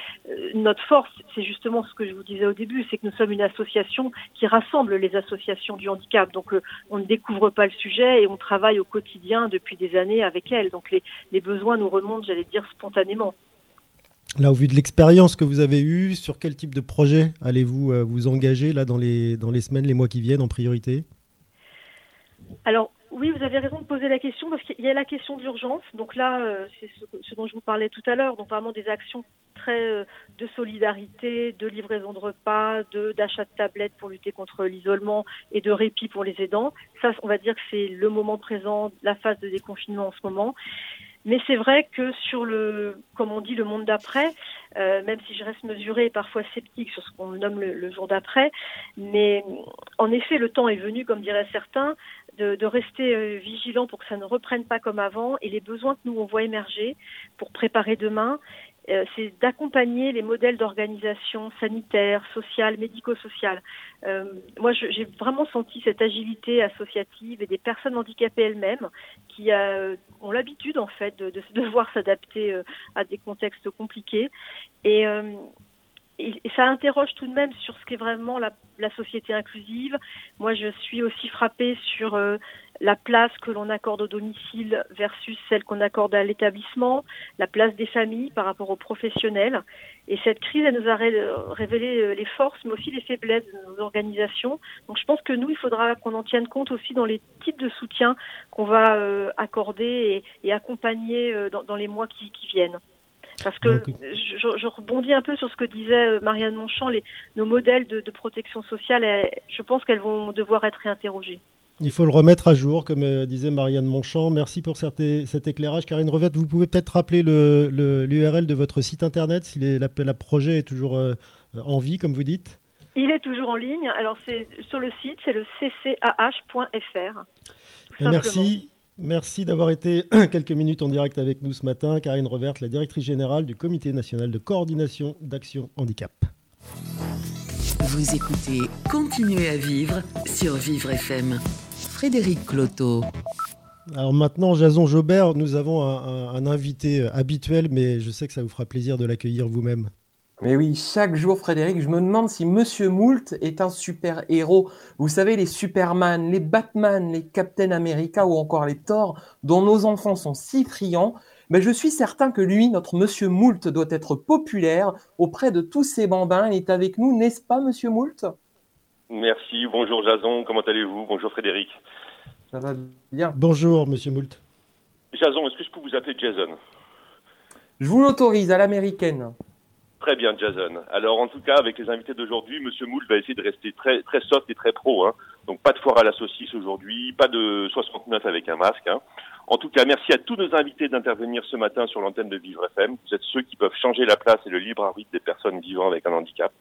notre force, c'est justement ce que je vous disais au début, c'est que nous sommes une association qui rassemble les associations du handicap. Donc, on ne découvre pas le sujet et on travaille au quotidien depuis des années avec elles. Donc, les, les besoins nous remontent, j'allais dire, spontanément. Là, au vu de l'expérience que vous avez eue, sur quel type de projet allez-vous euh, vous engager là dans les, dans les semaines, les mois qui viennent en priorité? Alors, oui, vous avez raison de poser la question parce qu'il y a la question d'urgence. Donc là, euh, c'est ce, dont je vous parlais tout à l'heure. Donc vraiment des actions très euh, de solidarité, de livraison de repas, de d'achat de tablettes pour lutter contre l'isolement et de répit pour les aidants. Ça, on va dire que c'est le moment présent, la phase de déconfinement en ce moment. Mais c'est vrai que sur le, comme on dit, le monde d'après, euh, même si je reste mesurée et parfois sceptique sur ce qu'on nomme le, jour d'après, mais en effet, le temps est venu, comme diraient certains, de, rester euh, vigilant pour que ça ne reprenne pas comme avant et les besoins que nous on voit émerger pour préparer demain euh, c'est d'accompagner les modèles d'organisation sanitaire, sociale, médico-sociale. Euh, moi, j'ai vraiment senti cette agilité associative et des personnes handicapées elles-mêmes qui ont l'habitude, en fait, de, de devoir s'adapter à des contextes compliqués. Et, ça interroge tout de même sur ce qu'est vraiment la, société inclusive. Moi, je suis aussi frappée sur euh, la place que l'on accorde au domicile versus celle qu'on accorde à l'établissement, la place des familles par rapport aux professionnels. Et cette crise, elle nous a révélé euh, les forces, mais aussi les faiblesses de nos organisations. Donc, je pense que nous, il faudra qu'on en tienne compte aussi dans les types de soutien qu'on va euh, accorder et, accompagner dans, les mois qui viennent. Parce que je, rebondis un peu sur ce que disait euh, Marianne Monchamp, les, nos modèles de, protection sociale, je pense qu'elles vont devoir être réinterrogées. Il faut le remettre à jour, comme euh, disait Marianne Monchamp. Merci pour cet, éclairage. Karine Revette, vous pouvez peut-être rappeler l'URL de votre site internet, si la, projet est toujours euh, en vie, comme vous dites Il est toujours en ligne. Alors, c'est sur le site, c'est le ccah.fr. Merci. Merci d'avoir été quelques minutes en direct avec nous ce matin. Karine Revert, la directrice générale du Comité national de coordination d'action handicap. Vous écoutez Continuez à vivre sur Vivre FM. Frédéric Cloteau. Alors maintenant, Jason Jobert, nous avons un invité habituel, mais je sais que ça vous fera plaisir de l'accueillir vous-même. Mais oui, chaque jour, Frédéric, je me demande si Monsieur Moult est un super-héros. Vous savez, les Superman, les Batman, les Captain America ou encore les Thor, dont nos enfants sont si friands. Mais je suis certain que lui, notre Monsieur Moult, doit être populaire auprès de tous ces bambins. Il est avec nous, n'est-ce pas, Monsieur Moult? Merci. Bonjour, Jason. Comment allez-vous? Bonjour, Frédéric. Ça va bien? Bonjour, Monsieur Moult. Jason, est-ce que je peux vous appeler Jason? Je vous l'autorise à l'américaine. Très bien, Jason. Alors, en tout cas, avec les invités d'aujourd'hui, Monsieur Moule va essayer de rester très, très soft et très pro. Hein. Donc, pas de foire à la saucisse aujourd'hui, pas de 69 avec un masque. Hein. En tout cas, merci à tous nos invités d'intervenir ce matin sur l'antenne de Vivre FM. Vous êtes ceux qui peuvent changer la place et le libre arbitre des personnes vivant avec un handicap.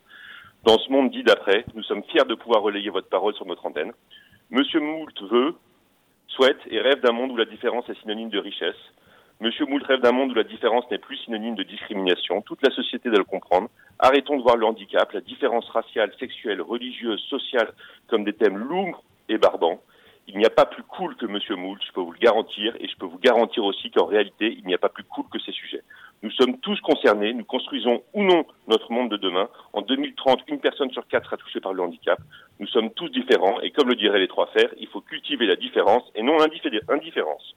Dans ce monde dit d'après, nous sommes fiers de pouvoir relayer votre parole sur notre antenne. Monsieur Moult veut, souhaite et rêve d'un monde où la différence est synonyme de richesse. Monsieur Moult rêve d'un monde où la différence n'est plus synonyme de discrimination. Toute la société doit le comprendre. Arrêtons de voir le handicap, la différence raciale, sexuelle, religieuse, sociale comme des thèmes lourds et barbants. Il n'y a pas plus cool que Monsieur Moult, je peux vous le garantir, et je peux vous garantir aussi qu'en réalité, il n'y a pas plus cool que ces sujets. Nous sommes tous concernés, nous construisons ou non notre monde de demain. En 2030, une personne sur quatre sera touchée par le handicap. Nous sommes tous différents, et comme le diraient les trois fers, il faut cultiver la différence et non l'indifférence.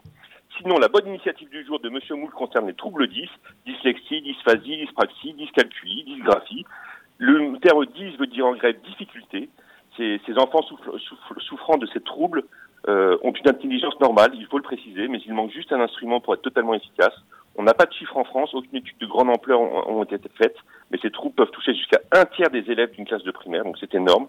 Sinon, la bonne initiative du jour de Monsieur Moult concerne les troubles 10, dyslexie, dysphasie, dyspraxie, dyscalculie, dysgraphie. Le terme 10 veut dire en grec difficulté. Ces, enfants souffrant de ces troubles euh, ont une intelligence normale, il faut le préciser, mais il manque juste un instrument pour être totalement efficace. On n'a pas de chiffres en France, aucune étude de grande ampleur ont, ont été faites, mais ces troubles peuvent toucher jusqu'à un tiers des élèves d'une classe de primaire, donc c'est énorme.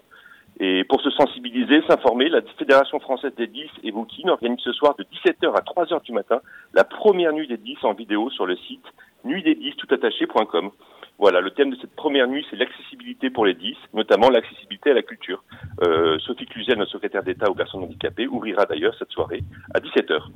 Et pour se sensibiliser, s'informer, la Fédération française des 10 et Boukine organise ce soir de 17h à 3h du matin la première nuit des 10 en vidéo sur le site nuitdes toutattaché.com. Voilà, le thème de cette première nuit, c'est l'accessibilité pour les 10, notamment l'accessibilité à la culture. Euh, Sophie Cluzel, notre secrétaire d'État aux personnes handicapées, ouvrira d'ailleurs cette soirée à 17h.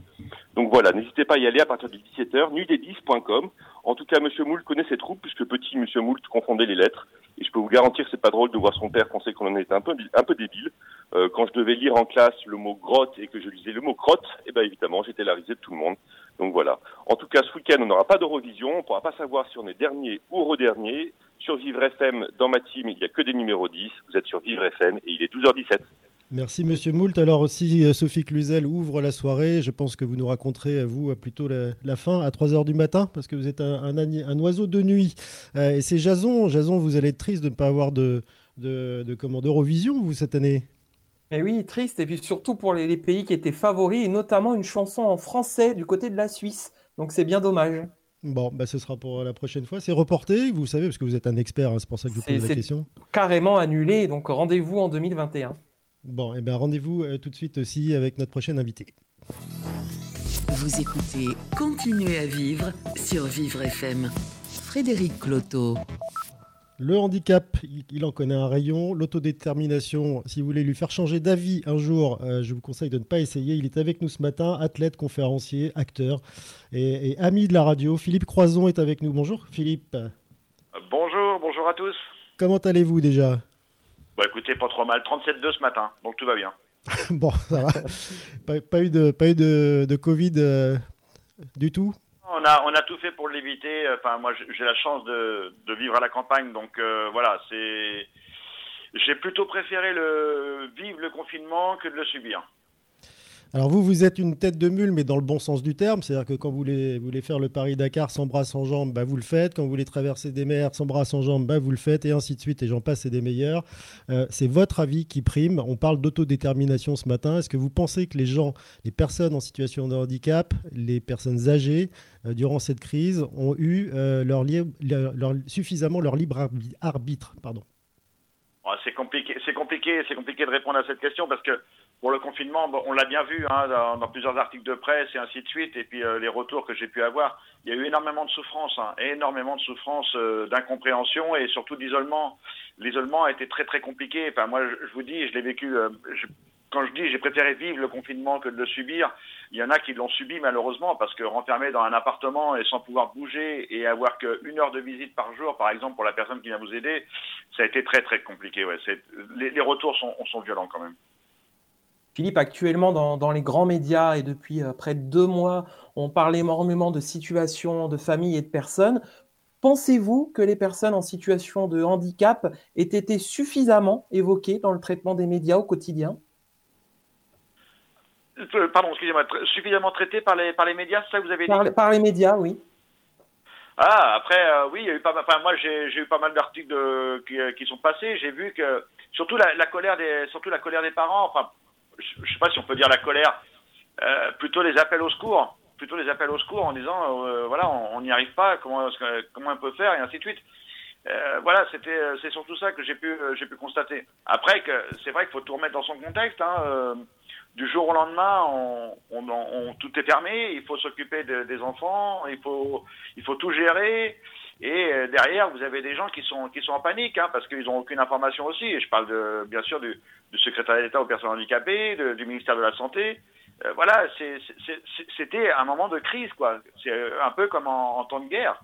Donc voilà, n'hésitez pas à y aller à partir de 17h, nuitdes10.com. En tout cas, Monsieur Moult connaît ses troupes, puisque petit Monsieur Moult confondait les lettres. Et je peux vous garantir c'est pas drôle de voir son père penser qu'on en était un peu, un peu débile. Euh, quand je devais lire en classe le mot grotte et que je lisais le mot crotte, eh ben évidemment, j'étais la risée de tout le monde. Donc voilà. En tout cas, ce week-end, on n'aura pas d'Eurovision. On ne pourra pas savoir si on est dernier ou redernir. Sur Vivre FM, dans ma team, il n'y a que des numéros 10. Vous êtes sur Vivre FM et il est 12h17. Merci Monsieur Moult. Alors aussi, euh, Sophie Cluzel ouvre la soirée. Je pense que vous nous raconterez, euh, vous, euh, plutôt la, fin à 3h du matin, parce que vous êtes un, oiseau de nuit. Et c'est Jason. Jason, vous allez être triste de ne pas avoir de, de, d'Eurovision, vous, cette année? Mais oui, triste. Et puis surtout pour les, les pays qui étaient favoris, et notamment une chanson en français du côté de la Suisse. Donc c'est bien dommage. Bon, bah, ce sera pour la prochaine fois. C'est reporté, vous savez, parce que vous êtes un expert, hein, c'est pour ça que je vous pose la c'est question. carrément annulé. Donc rendez-vous en 2021. Bon, et ben rendez-vous euh, tout de suite aussi avec notre prochain invité. Vous écoutez Continuez à vivre sur Vivre FM. Frédéric Cloteau. Le handicap, il- en connaît un rayon. L'autodétermination, si vous voulez lui faire changer d'avis un jour, euh, je vous conseille de ne pas essayer. Il est avec nous ce matin, athlète, conférencier, acteur et, et ami de la radio. Philippe Croison est avec nous. Bonjour Philippe. Bonjour, bonjour à tous. Comment allez-vous déjà? Bah écoutez, pas trop mal. 37,2 ce matin, donc tout va bien. Bon, ça va. pas, pas eu de, pas eu de, de Covid euh, du tout? On a, on a tout fait pour l'éviter. Enfin, moi, j'ai la chance de, vivre à la campagne, donc euh, voilà, c'est. J'ai plutôt préféré le vivre le confinement que de le subir. Alors vous, vous êtes une tête de mule, mais dans le bon sens du terme. C'est-à-dire que quand vous voulez, faire le Paris-Dakar sans bras, sans jambes, bah, vous le faites. Quand vous voulez traverser des mers sans bras, sans jambes, bah, vous le faites. Et ainsi de suite. Et j'en passe, c'est des meilleurs. Euh, c'est votre avis qui prime. On parle d'autodétermination ce matin. Est-ce que vous pensez que les gens, les personnes en situation de handicap, les personnes âgées, durant cette crise, ont eu euh, leur, suffisamment leur libre arbi- arbitre pardon. C'est compliqué, c'est compliqué, c'est compliqué de répondre à cette question parce que pour le confinement, on l'a bien vu hein, dans, plusieurs articles de presse et ainsi de suite, et puis euh, les retours que j'ai pu avoir, il y a eu énormément de souffrance, hein, énormément de souffrance, euh, d'incompréhension et surtout d'isolement. L'isolement a été très très compliqué. Enfin, moi, je, vous dis, je l'ai vécu. euh, quand je dis j'ai préféré vivre le confinement que de le subir, il y en a qui l'ont subi malheureusement parce que renfermé dans un appartement et sans pouvoir bouger et avoir qu'une heure de visite par jour, par exemple pour la personne qui vient vous aider, ça a été très très compliqué. Les, retours sont, violents quand même. Philippe, actuellement dans, les grands médias et depuis euh, près de deux mois, on parle énormément de situations, de familles et de personnes. Pensez-vous que les personnes en situation de handicap aient été suffisamment évoquées dans le traitement des médias au quotidien? Pardon, excusez-moi, suffisamment traité par les, par les médias, c'est ça que vous avez dit par, par les médias, oui. Ah, après, euh, oui, il y a eu pas mal. Enfin, moi, j'ai eu pas mal d'articles qui, euh, qui sont passés. J'ai vu que surtout la, la colère des, surtout la colère des parents. Enfin, je, je sais pas si on peut dire la colère, euh, plutôt les appels au secours, plutôt les appels au secours en disant, euh, voilà, on n'y arrive pas. Comment, comment on peut faire et ainsi de suite. Euh, voilà, c'était, euh, c'est surtout ça que j'ai pu, euh, j'ai pu constater. Après, que c'est vrai qu'il faut tout remettre dans son contexte. Hein, euh, du jour au lendemain, on, on, on- tout est fermé. Il faut s'occuper de- des enfants. Il faut, il faut tout gérer. Et euh, derrière, vous avez des gens qui sont qui sont en panique, hein, parce qu'ils n'ont aucune information aussi. Et je parle de, bien sûr du, du secrétaire d'État aux personnes handicapées, du ministère de la Santé. Euh, voilà, c'était un moment de crise, quoi. C'est euh, un peu comme en, en temps de guerre.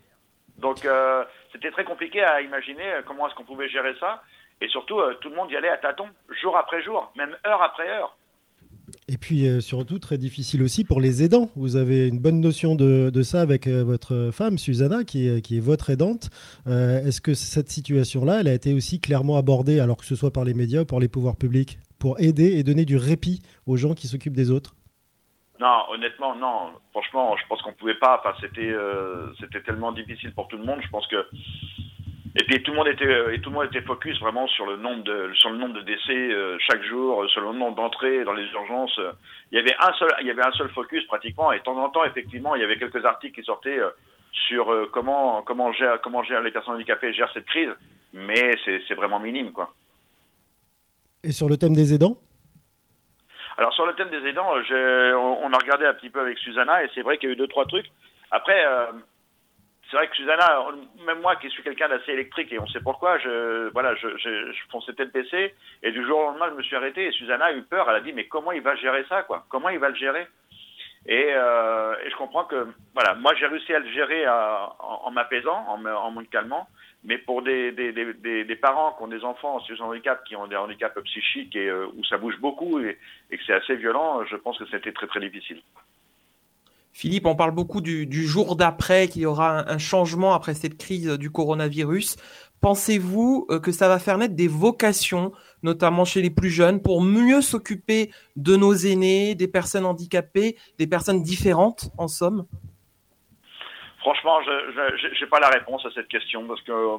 Donc, euh, c'était très compliqué à imaginer euh, comment est-ce qu'on pouvait gérer ça. Et surtout, euh, tout le monde y allait à tâtons, jour après jour, même heure après heure. Et puis euh, surtout très difficile aussi pour les aidants. Vous avez une bonne notion de, ça avec euh, votre femme, Susanna, qui est, votre aidante. Euh, Est-ce que cette situation-là, elle a été aussi clairement abordée, alors que ce soit par les médias ou par les pouvoirs publics, pour aider et donner du répit aux gens qui s'occupent des autres? Non, honnêtement, non. Franchement, je pense qu'on pouvait pas. Enfin, c'était c'était tellement difficile pour tout le monde. Je pense que et puis tout le monde était euh, et tout le monde était focus vraiment sur le nombre de sur le nombre de décès euh, chaque jour, euh, sur le nombre d'entrées dans les urgences. Il y avait un seul il y avait un seul focus pratiquement. Et de temps en temps, effectivement, il y avait quelques articles qui sortaient euh, sur euh, comment comment gère comment gèrent les personnes handicapées gèrent cette crise. Mais c'est c'est vraiment minime, quoi. Et sur le thème des aidants? Alors sur le thème des aidants, on, on a regardé un petit peu avec Susanna et c'est vrai qu'il y a eu deux trois trucs. Après, c'est vrai que Susanna, même moi qui suis quelqu'un d'assez électrique et on sait pourquoi, je voilà, je, je, je fonçais tête baissée et du jour au lendemain je me suis arrêté et Susanna a eu peur. Elle a dit mais comment il va gérer ça quoi? Comment il va le gérer? Et, euh, et je comprends que voilà, moi j'ai réussi à le gérer à- en, en m'apaisant, en me, en me calmant. Mais pour des, des, des, des, des parents qui ont des enfants en situation de handicap, qui ont des handicaps psychiques et euh, où ça bouge beaucoup et, et que c'est assez violent, je pense que c'était très très difficile. Philippe, on parle beaucoup du, jour d'après, qu'il y aura un, changement après cette crise du coronavirus. Pensez-vous euh, que ça va faire naître des vocations, notamment chez les plus jeunes, pour mieux s'occuper de nos aînés, des personnes handicapées, des personnes différentes, en somme? Franchement, je n'ai pas la réponse à cette question parce que euh,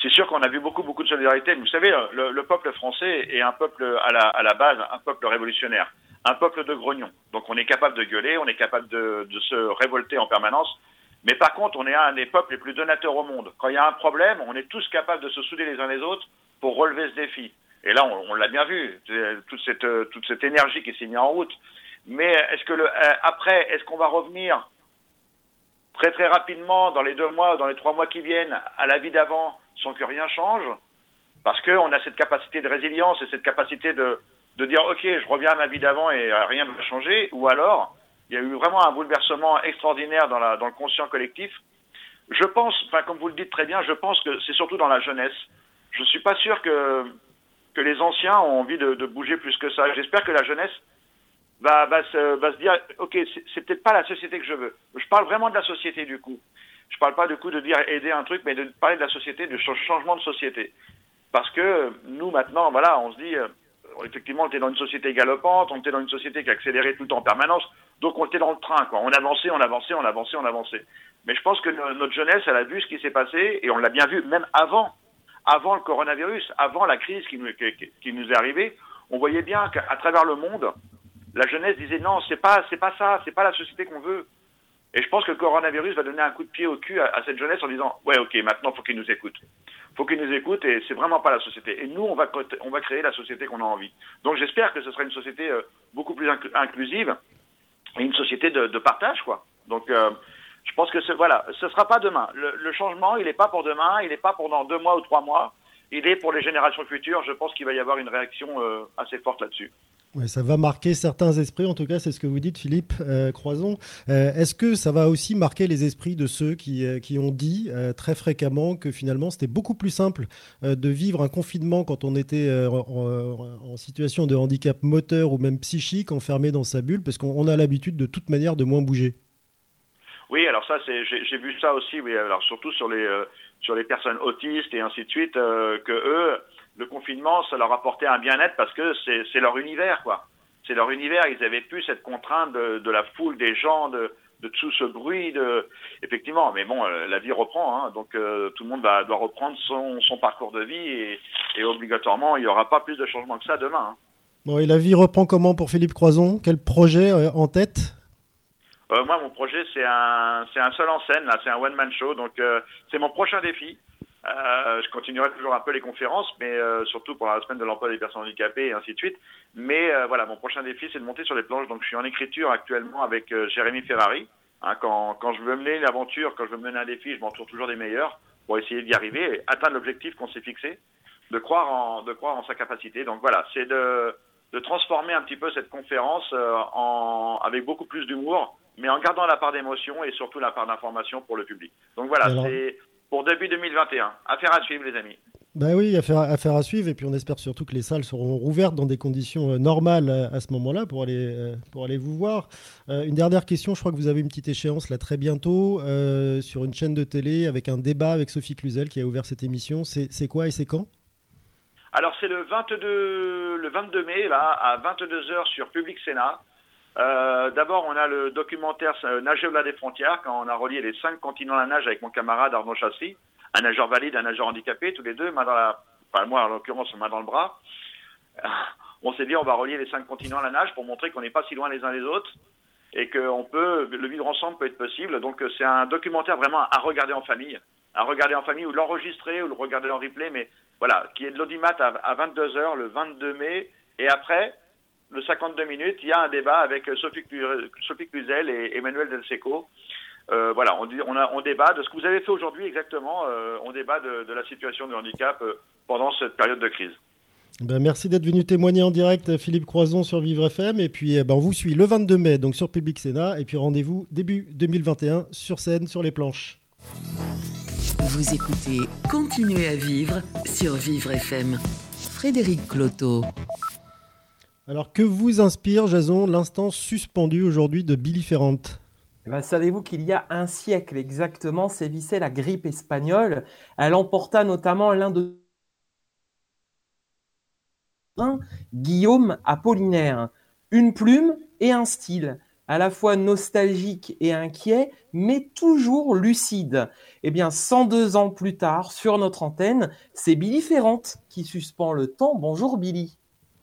c'est sûr qu'on a vu beaucoup beaucoup de solidarité. Vous savez, le, le peuple français est un peuple à la base, un peuple révolutionnaire, un peuple de grognons. Donc on est capable de gueuler, on est capable de, de se révolter en permanence. Mais par contre, on est un des peuples les plus donateurs au monde. Quand il y a un problème, on est tous capables de se souder les uns les autres pour relever ce défi. Et là, on, l'a bien vu, toute cette, toute cette énergie qui s'est mise en route. Mais est-ce que le, euh, après, est-ce qu'on va revenir très très rapidement dans les deux mois, dans les trois mois qui viennent, à la vie d'avant, sans que rien change, parce qu'on a cette capacité de résilience et cette capacité de, de dire ok, je reviens à ma vie d'avant et euh, rien ne va changer, ou alors il y a eu vraiment un bouleversement extraordinaire dans, la, dans le conscient collectif. Je pense, enfin comme vous le dites très bien, je pense que c'est surtout dans la jeunesse. Je suis pas sûr que que les anciens ont envie de, de bouger plus que ça. J'espère que la jeunesse va, va, se, va se dire, ok, c'est- peut-être pas la société que je veux. Je parle vraiment de la société du coup. Je parle pas du coup de dire aider un truc, mais de parler de la société, du ch- changement de société. Parce que nous maintenant, voilà, on se dit, euh, effectivement, on était dans une société galopante, on était dans une société qui accélérait tout en permanence, donc on était dans le train, quoi. On avançait, on avançait, on avançait, on avançait. Mais je pense que no- notre jeunesse, elle a vu ce qui s'est passé, et on l'a bien vu même avant, avant le coronavirus, avant la crise qui nous, qui, nous est arrivée, on voyait bien qu'à travers le monde, la jeunesse disait non, c'est pas, c'est pas ça, c'est pas la société qu'on veut. Et je pense que le coronavirus va donner un coup de pied au cul à, cette jeunesse en disant ouais, ok, maintenant faut qu'ils nous écoutent, faut qu'ils nous écoutent et c'est vraiment pas la société. Et nous, on va on va créer la société qu'on a envie. Donc j'espère que ce sera une société euh, beaucoup plus inclu- inclusive et une société de, de partage, quoi. Donc euh, je pense que ce, voilà, ce sera pas demain. Le, le changement, il n'est pas pour demain, il n'est pas pour dans deux mois ou trois mois. Il est pour les générations futures. Je pense qu'il va y avoir une réaction euh, assez forte là-dessus. Ouais, ça va marquer certains esprits, en tout cas, c'est ce que vous dites, Philippe euh, Croison. Euh, Est-ce que ça va aussi marquer les esprits de ceux qui, euh, qui ont dit très fréquemment que finalement c'était beaucoup plus simple de vivre un confinement quand on était en, en situation de handicap moteur ou même psychique, enfermé dans sa bulle, parce qu'on on a l'habitude de toute manière de moins bouger? Oui, alors ça, j'ai, vu ça aussi. Oui, alors surtout sur les sur les personnes autistes et ainsi de suite, euh, que eux, le confinement, ça leur apportait un bien-être parce que c'est, leur univers, quoi. C'est leur univers. Ils avaient plus cette contrainte de, la foule, des gens, de, de tout ce bruit, de effectivement. Mais bon, euh, la vie reprend, hein, donc euh, tout le monde va, doit reprendre son, son parcours de vie et, obligatoirement, il n'y aura pas plus de changements que ça demain. hein. Bon, et la vie reprend comment pour Philippe Croison? Quel projet en tête? Euh, moi, mon projet, c'est un, c'est un seul en scène, là, c'est un one-man show. Donc, euh, c'est mon prochain défi. Euh, je continuerai toujours un peu les conférences, mais euh, surtout pour la semaine de l'emploi des personnes handicapées et ainsi de suite. Mais euh, voilà, mon prochain défi, c'est de monter sur les planches. Donc, je suis en écriture actuellement avec euh, Jérémy Ferrari, Hein, quand, quand je veux mener l'aventure, quand je veux mener un défi, je m'entoure toujours des meilleurs pour essayer d'y arriver et atteindre l'objectif qu'on s'est fixé, de croire en, de croire en sa capacité. Donc voilà, c'est de, de transformer un petit peu cette conférence euh, en, avec beaucoup plus d'humour, mais en gardant la part d'émotion et surtout la part d'information pour le public. Donc voilà, c'est pour début 2021. Affaire à suivre, les amis. Ben oui, affaire, affaire à suivre. Et puis on espère surtout que les salles seront rouvertes dans des conditions euh, normales euh, à, ce moment-là pour aller, pour aller vous voir. une dernière question. Je crois que vous avez une petite échéance là très bientôt sur une chaîne de télé avec un débat avec Sophie Cluzel qui a ouvert cette émission. C'est quoi et c'est quand? Alors c'est le 22, le 22 mai là à 22h sur Public Sénat. D'abord, on a le documentaire Nager au-delà des frontières, quand on a relié les cinq continents à la nage avec mon camarade Arnaud Chassy un nageur valide, un nageur handicapé, tous les deux, main dans moi en l'occurrence, main dans le bras. On s'est dit on va relier les cinq continents à la nage pour montrer qu'on n'est pas si loin les uns des autres et qu'on peut, le vivre ensemble peut être possible. Donc euh, c'est un documentaire vraiment à regarder en famille, à regarder en famille ou l'enregistrer ou le regarder en replay, mais voilà, qui est de l'audimat à, 22h le 22 mai et après le 52 minutes, il y a un débat avec Sophie, Cluzel et Emmanuel Del Seco euh, voilà, on, débat de ce que vous avez fait aujourd'hui exactement. Euh, on débat de, la situation du handicap euh, pendant cette période de crise. Ben, merci d'être venu témoigner en direct, Philippe Croison sur Vivre FM. Et puis, eh ben, on vous suit le 22 mai donc sur Public Sénat. Et puis, rendez-vous début 2021 sur scène, sur les planches. Vous écoutez Continuez à vivre sur Vivre FM. Frédéric Cloteau. Alors, que vous inspire, Jason, l'instant suspendu aujourd'hui de Billy Ferrand? Eh ben, savez-vous qu'il y a un siècle exactement sévissait la grippe espagnole Elle emporta notamment l'un de Guillaume Apollinaire. Une plume et un style, à la fois nostalgique et inquiet, mais toujours lucide. Eh bien, 102 ans plus tard, sur notre antenne, c'est Billy Ferrand qui suspend le temps. Bonjour Billy.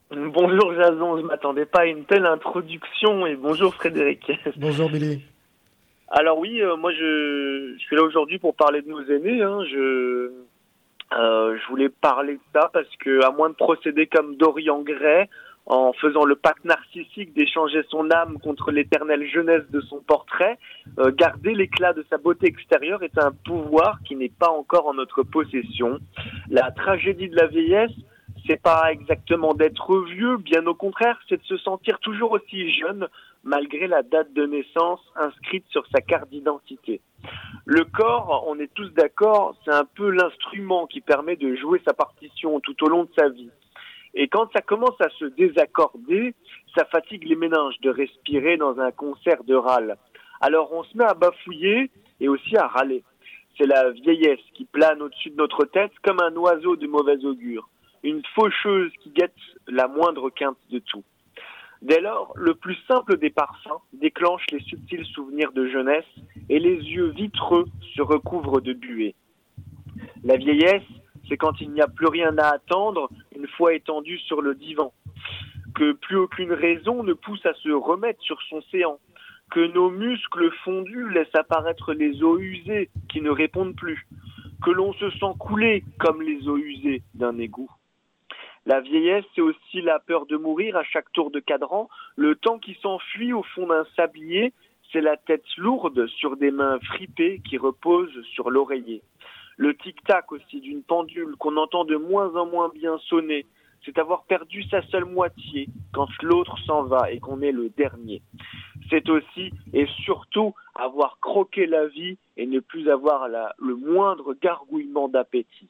Bonjour Jason, je ne m'attendais pas à une telle introduction et bonjour Frédéric. Bonjour Billy. Alors oui, euh, moi je, suis là aujourd'hui pour parler de nos aînés. Hein. Je, euh, je voulais parler de ça parce que à moins de procéder comme Dorian Gray en faisant le pacte narcissique d'échanger son âme contre l'éternelle jeunesse de son portrait, euh, garder l'éclat de sa beauté extérieure est un pouvoir qui n'est pas encore en notre possession. La tragédie de la vieillesse, c'est pas exactement d'être vieux, bien au contraire, c'est de se sentir toujours aussi jeune malgré la date de naissance inscrite sur sa carte d'identité. Le corps, on est tous d'accord, c'est un peu l'instrument qui permet de jouer sa partition tout au long de sa vie. Et quand ça commence à se désaccorder, ça fatigue les méninges de respirer dans un concert de râle. Alors on se met à bafouiller et aussi à râler. C'est la vieillesse qui plane au-dessus de notre tête comme un oiseau de mauvais augure, une faucheuse qui guette la moindre quinte de tout. Dès lors, le plus simple des parfums déclenche les subtils souvenirs de jeunesse et les yeux vitreux se recouvrent de buée. La vieillesse, c'est quand il n'y a plus rien à attendre une fois étendu sur le divan, que plus aucune raison ne pousse à se remettre sur son séant, que nos muscles fondus laissent apparaître les eaux usées qui ne répondent plus, que l'on se sent couler comme les eaux usées d'un égout. La vieillesse, c'est aussi la peur de mourir à chaque tour de cadran, le temps qui s'enfuit au fond d'un sablier, c'est la tête lourde sur des mains fripées qui reposent sur l'oreiller. Le tic-tac aussi d'une pendule qu'on entend de moins en moins bien sonner, c'est avoir perdu sa seule moitié quand l'autre s'en va et qu'on est le dernier. C'est aussi et surtout avoir croqué la vie et ne plus avoir le moindre gargouillement d'appétit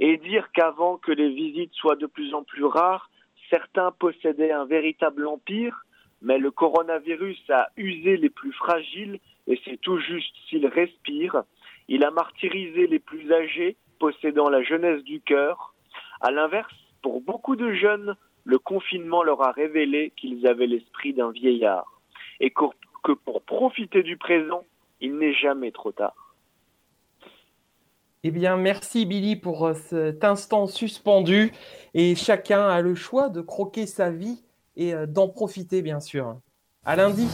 et dire qu'avant que les visites soient de plus en plus rares, certains possédaient un véritable empire, mais le coronavirus a usé les plus fragiles et c'est tout juste s'il respire. Il a martyrisé les plus âgés, possédant la jeunesse du cœur. À l'inverse, pour beaucoup de jeunes, le confinement leur a révélé qu'ils avaient l'esprit d'un vieillard et que pour profiter du présent, il n'est jamais trop tard. Eh bien, merci Billy pour euh, cet instant suspendu. Et chacun a le choix de croquer sa vie et euh, d'en profiter, bien sûr. À lundi.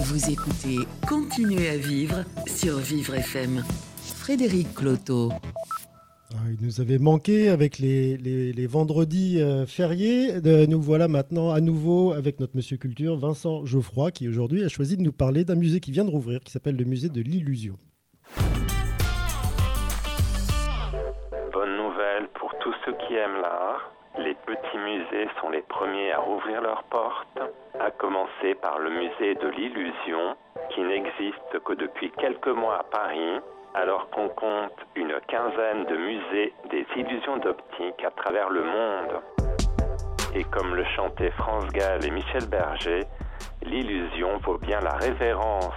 Vous écoutez Continuez à vivre sur Vivre FM. Frédéric Cloteau. Ah, il nous avait manqué avec les, les, vendredis euh, fériés. nous voilà maintenant à nouveau avec notre monsieur culture, Vincent Geoffroy, qui aujourd'hui a choisi de nous parler d'un musée qui vient de rouvrir, qui s'appelle le musée de l'illusion. Bonne nouvelle pour tous ceux qui aiment l'art. Les petits musées sont les premiers à rouvrir leurs portes, à commencer par le musée de l'illusion, qui n'existe que depuis quelques mois à Paris alors qu'on compte une quinzaine de musées des illusions d'optique à travers le monde. Et comme le chantaient France Gall et Michel Berger, l'illusion vaut bien la révérence.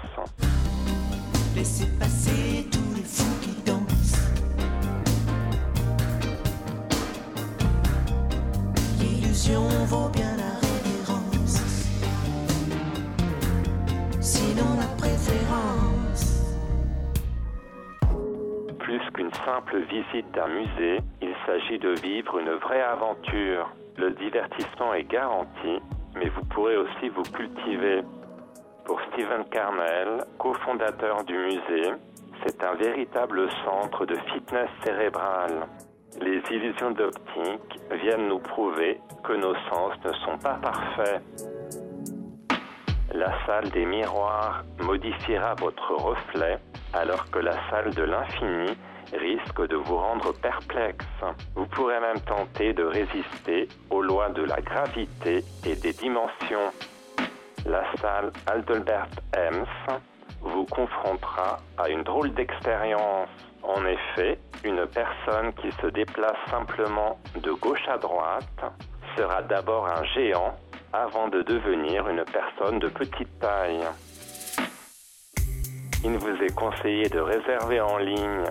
Plus qu'une simple visite d'un musée, il s'agit de vivre une vraie aventure. Le divertissement est garanti, mais vous pourrez aussi vous cultiver. Pour Stephen Carnell, cofondateur du musée, c'est un véritable centre de fitness cérébrale. Les illusions d'optique viennent nous prouver que nos sens ne sont pas parfaits. La salle des miroirs modifiera votre reflet alors que la salle de l'infini risque de vous rendre perplexe. Vous pourrez même tenter de résister aux lois de la gravité et des dimensions. La salle Adelbert Ems vous confrontera à une drôle d'expérience. En effet, une personne qui se déplace simplement de gauche à droite sera d'abord un géant avant de devenir une personne de petite taille. Il vous est conseillé de réserver en ligne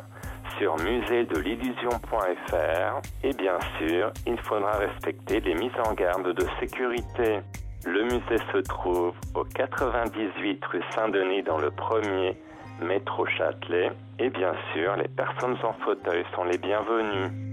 sur muséedelillusion.fr et bien sûr, il faudra respecter les mises en garde de sécurité. Le musée se trouve au 98 rue Saint-Denis dans le premier métro Châtelet et bien sûr, les personnes en fauteuil sont les bienvenues.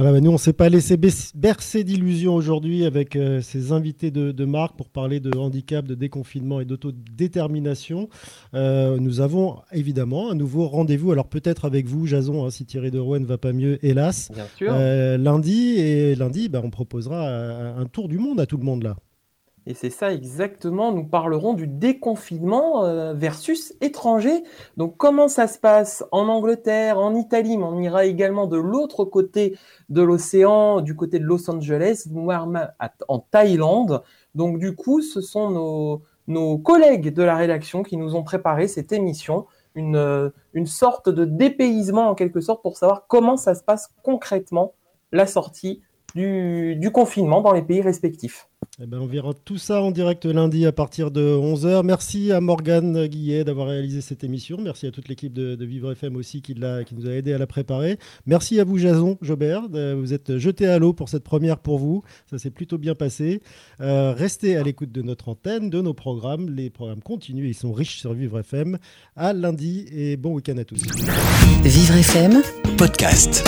Voilà, nous, on ne s'est pas laissé bercer d'illusions aujourd'hui avec euh, ces invités de, marque pour parler de handicap, de déconfinement et d'autodétermination. Euh, nous avons évidemment un nouveau rendez-vous, alors peut-être avec vous, Jason, hein, si Thierry de Rouen ne va pas mieux, hélas. Bien sûr. Euh, lundi, et lundi, bah, on proposera un tour du monde à tout le monde là. Et c'est ça exactement, nous parlerons du déconfinement euh, versus étranger. Donc comment ça se passe en Angleterre, en Italie, mais on ira également de l'autre côté de l'océan, du côté de Los Angeles, voire en Thaïlande. Donc du coup, ce sont nos, collègues de la rédaction qui nous ont préparé cette émission, une, euh, une sorte de dépaysement en quelque sorte pour savoir comment ça se passe concrètement, la sortie du confinement dans les pays respectifs. Eh ben, on verra tout ça en direct lundi à partir de 11h. Merci à Morgane Guillet d'avoir réalisé cette émission. Merci à toute l'équipe de, Vivre FM aussi qui, qui, nous a aidé à la préparer. Merci à vous, Jason Jobert. Vous êtes jeté à l'eau pour cette première pour vous. Ça s'est plutôt bien passé. Euh, restez à l'écoute de notre antenne, de nos programmes. Les programmes continuent. Ils sont riches sur Vivre FM. À lundi et bon week-end à tous. Vivre FM, podcast.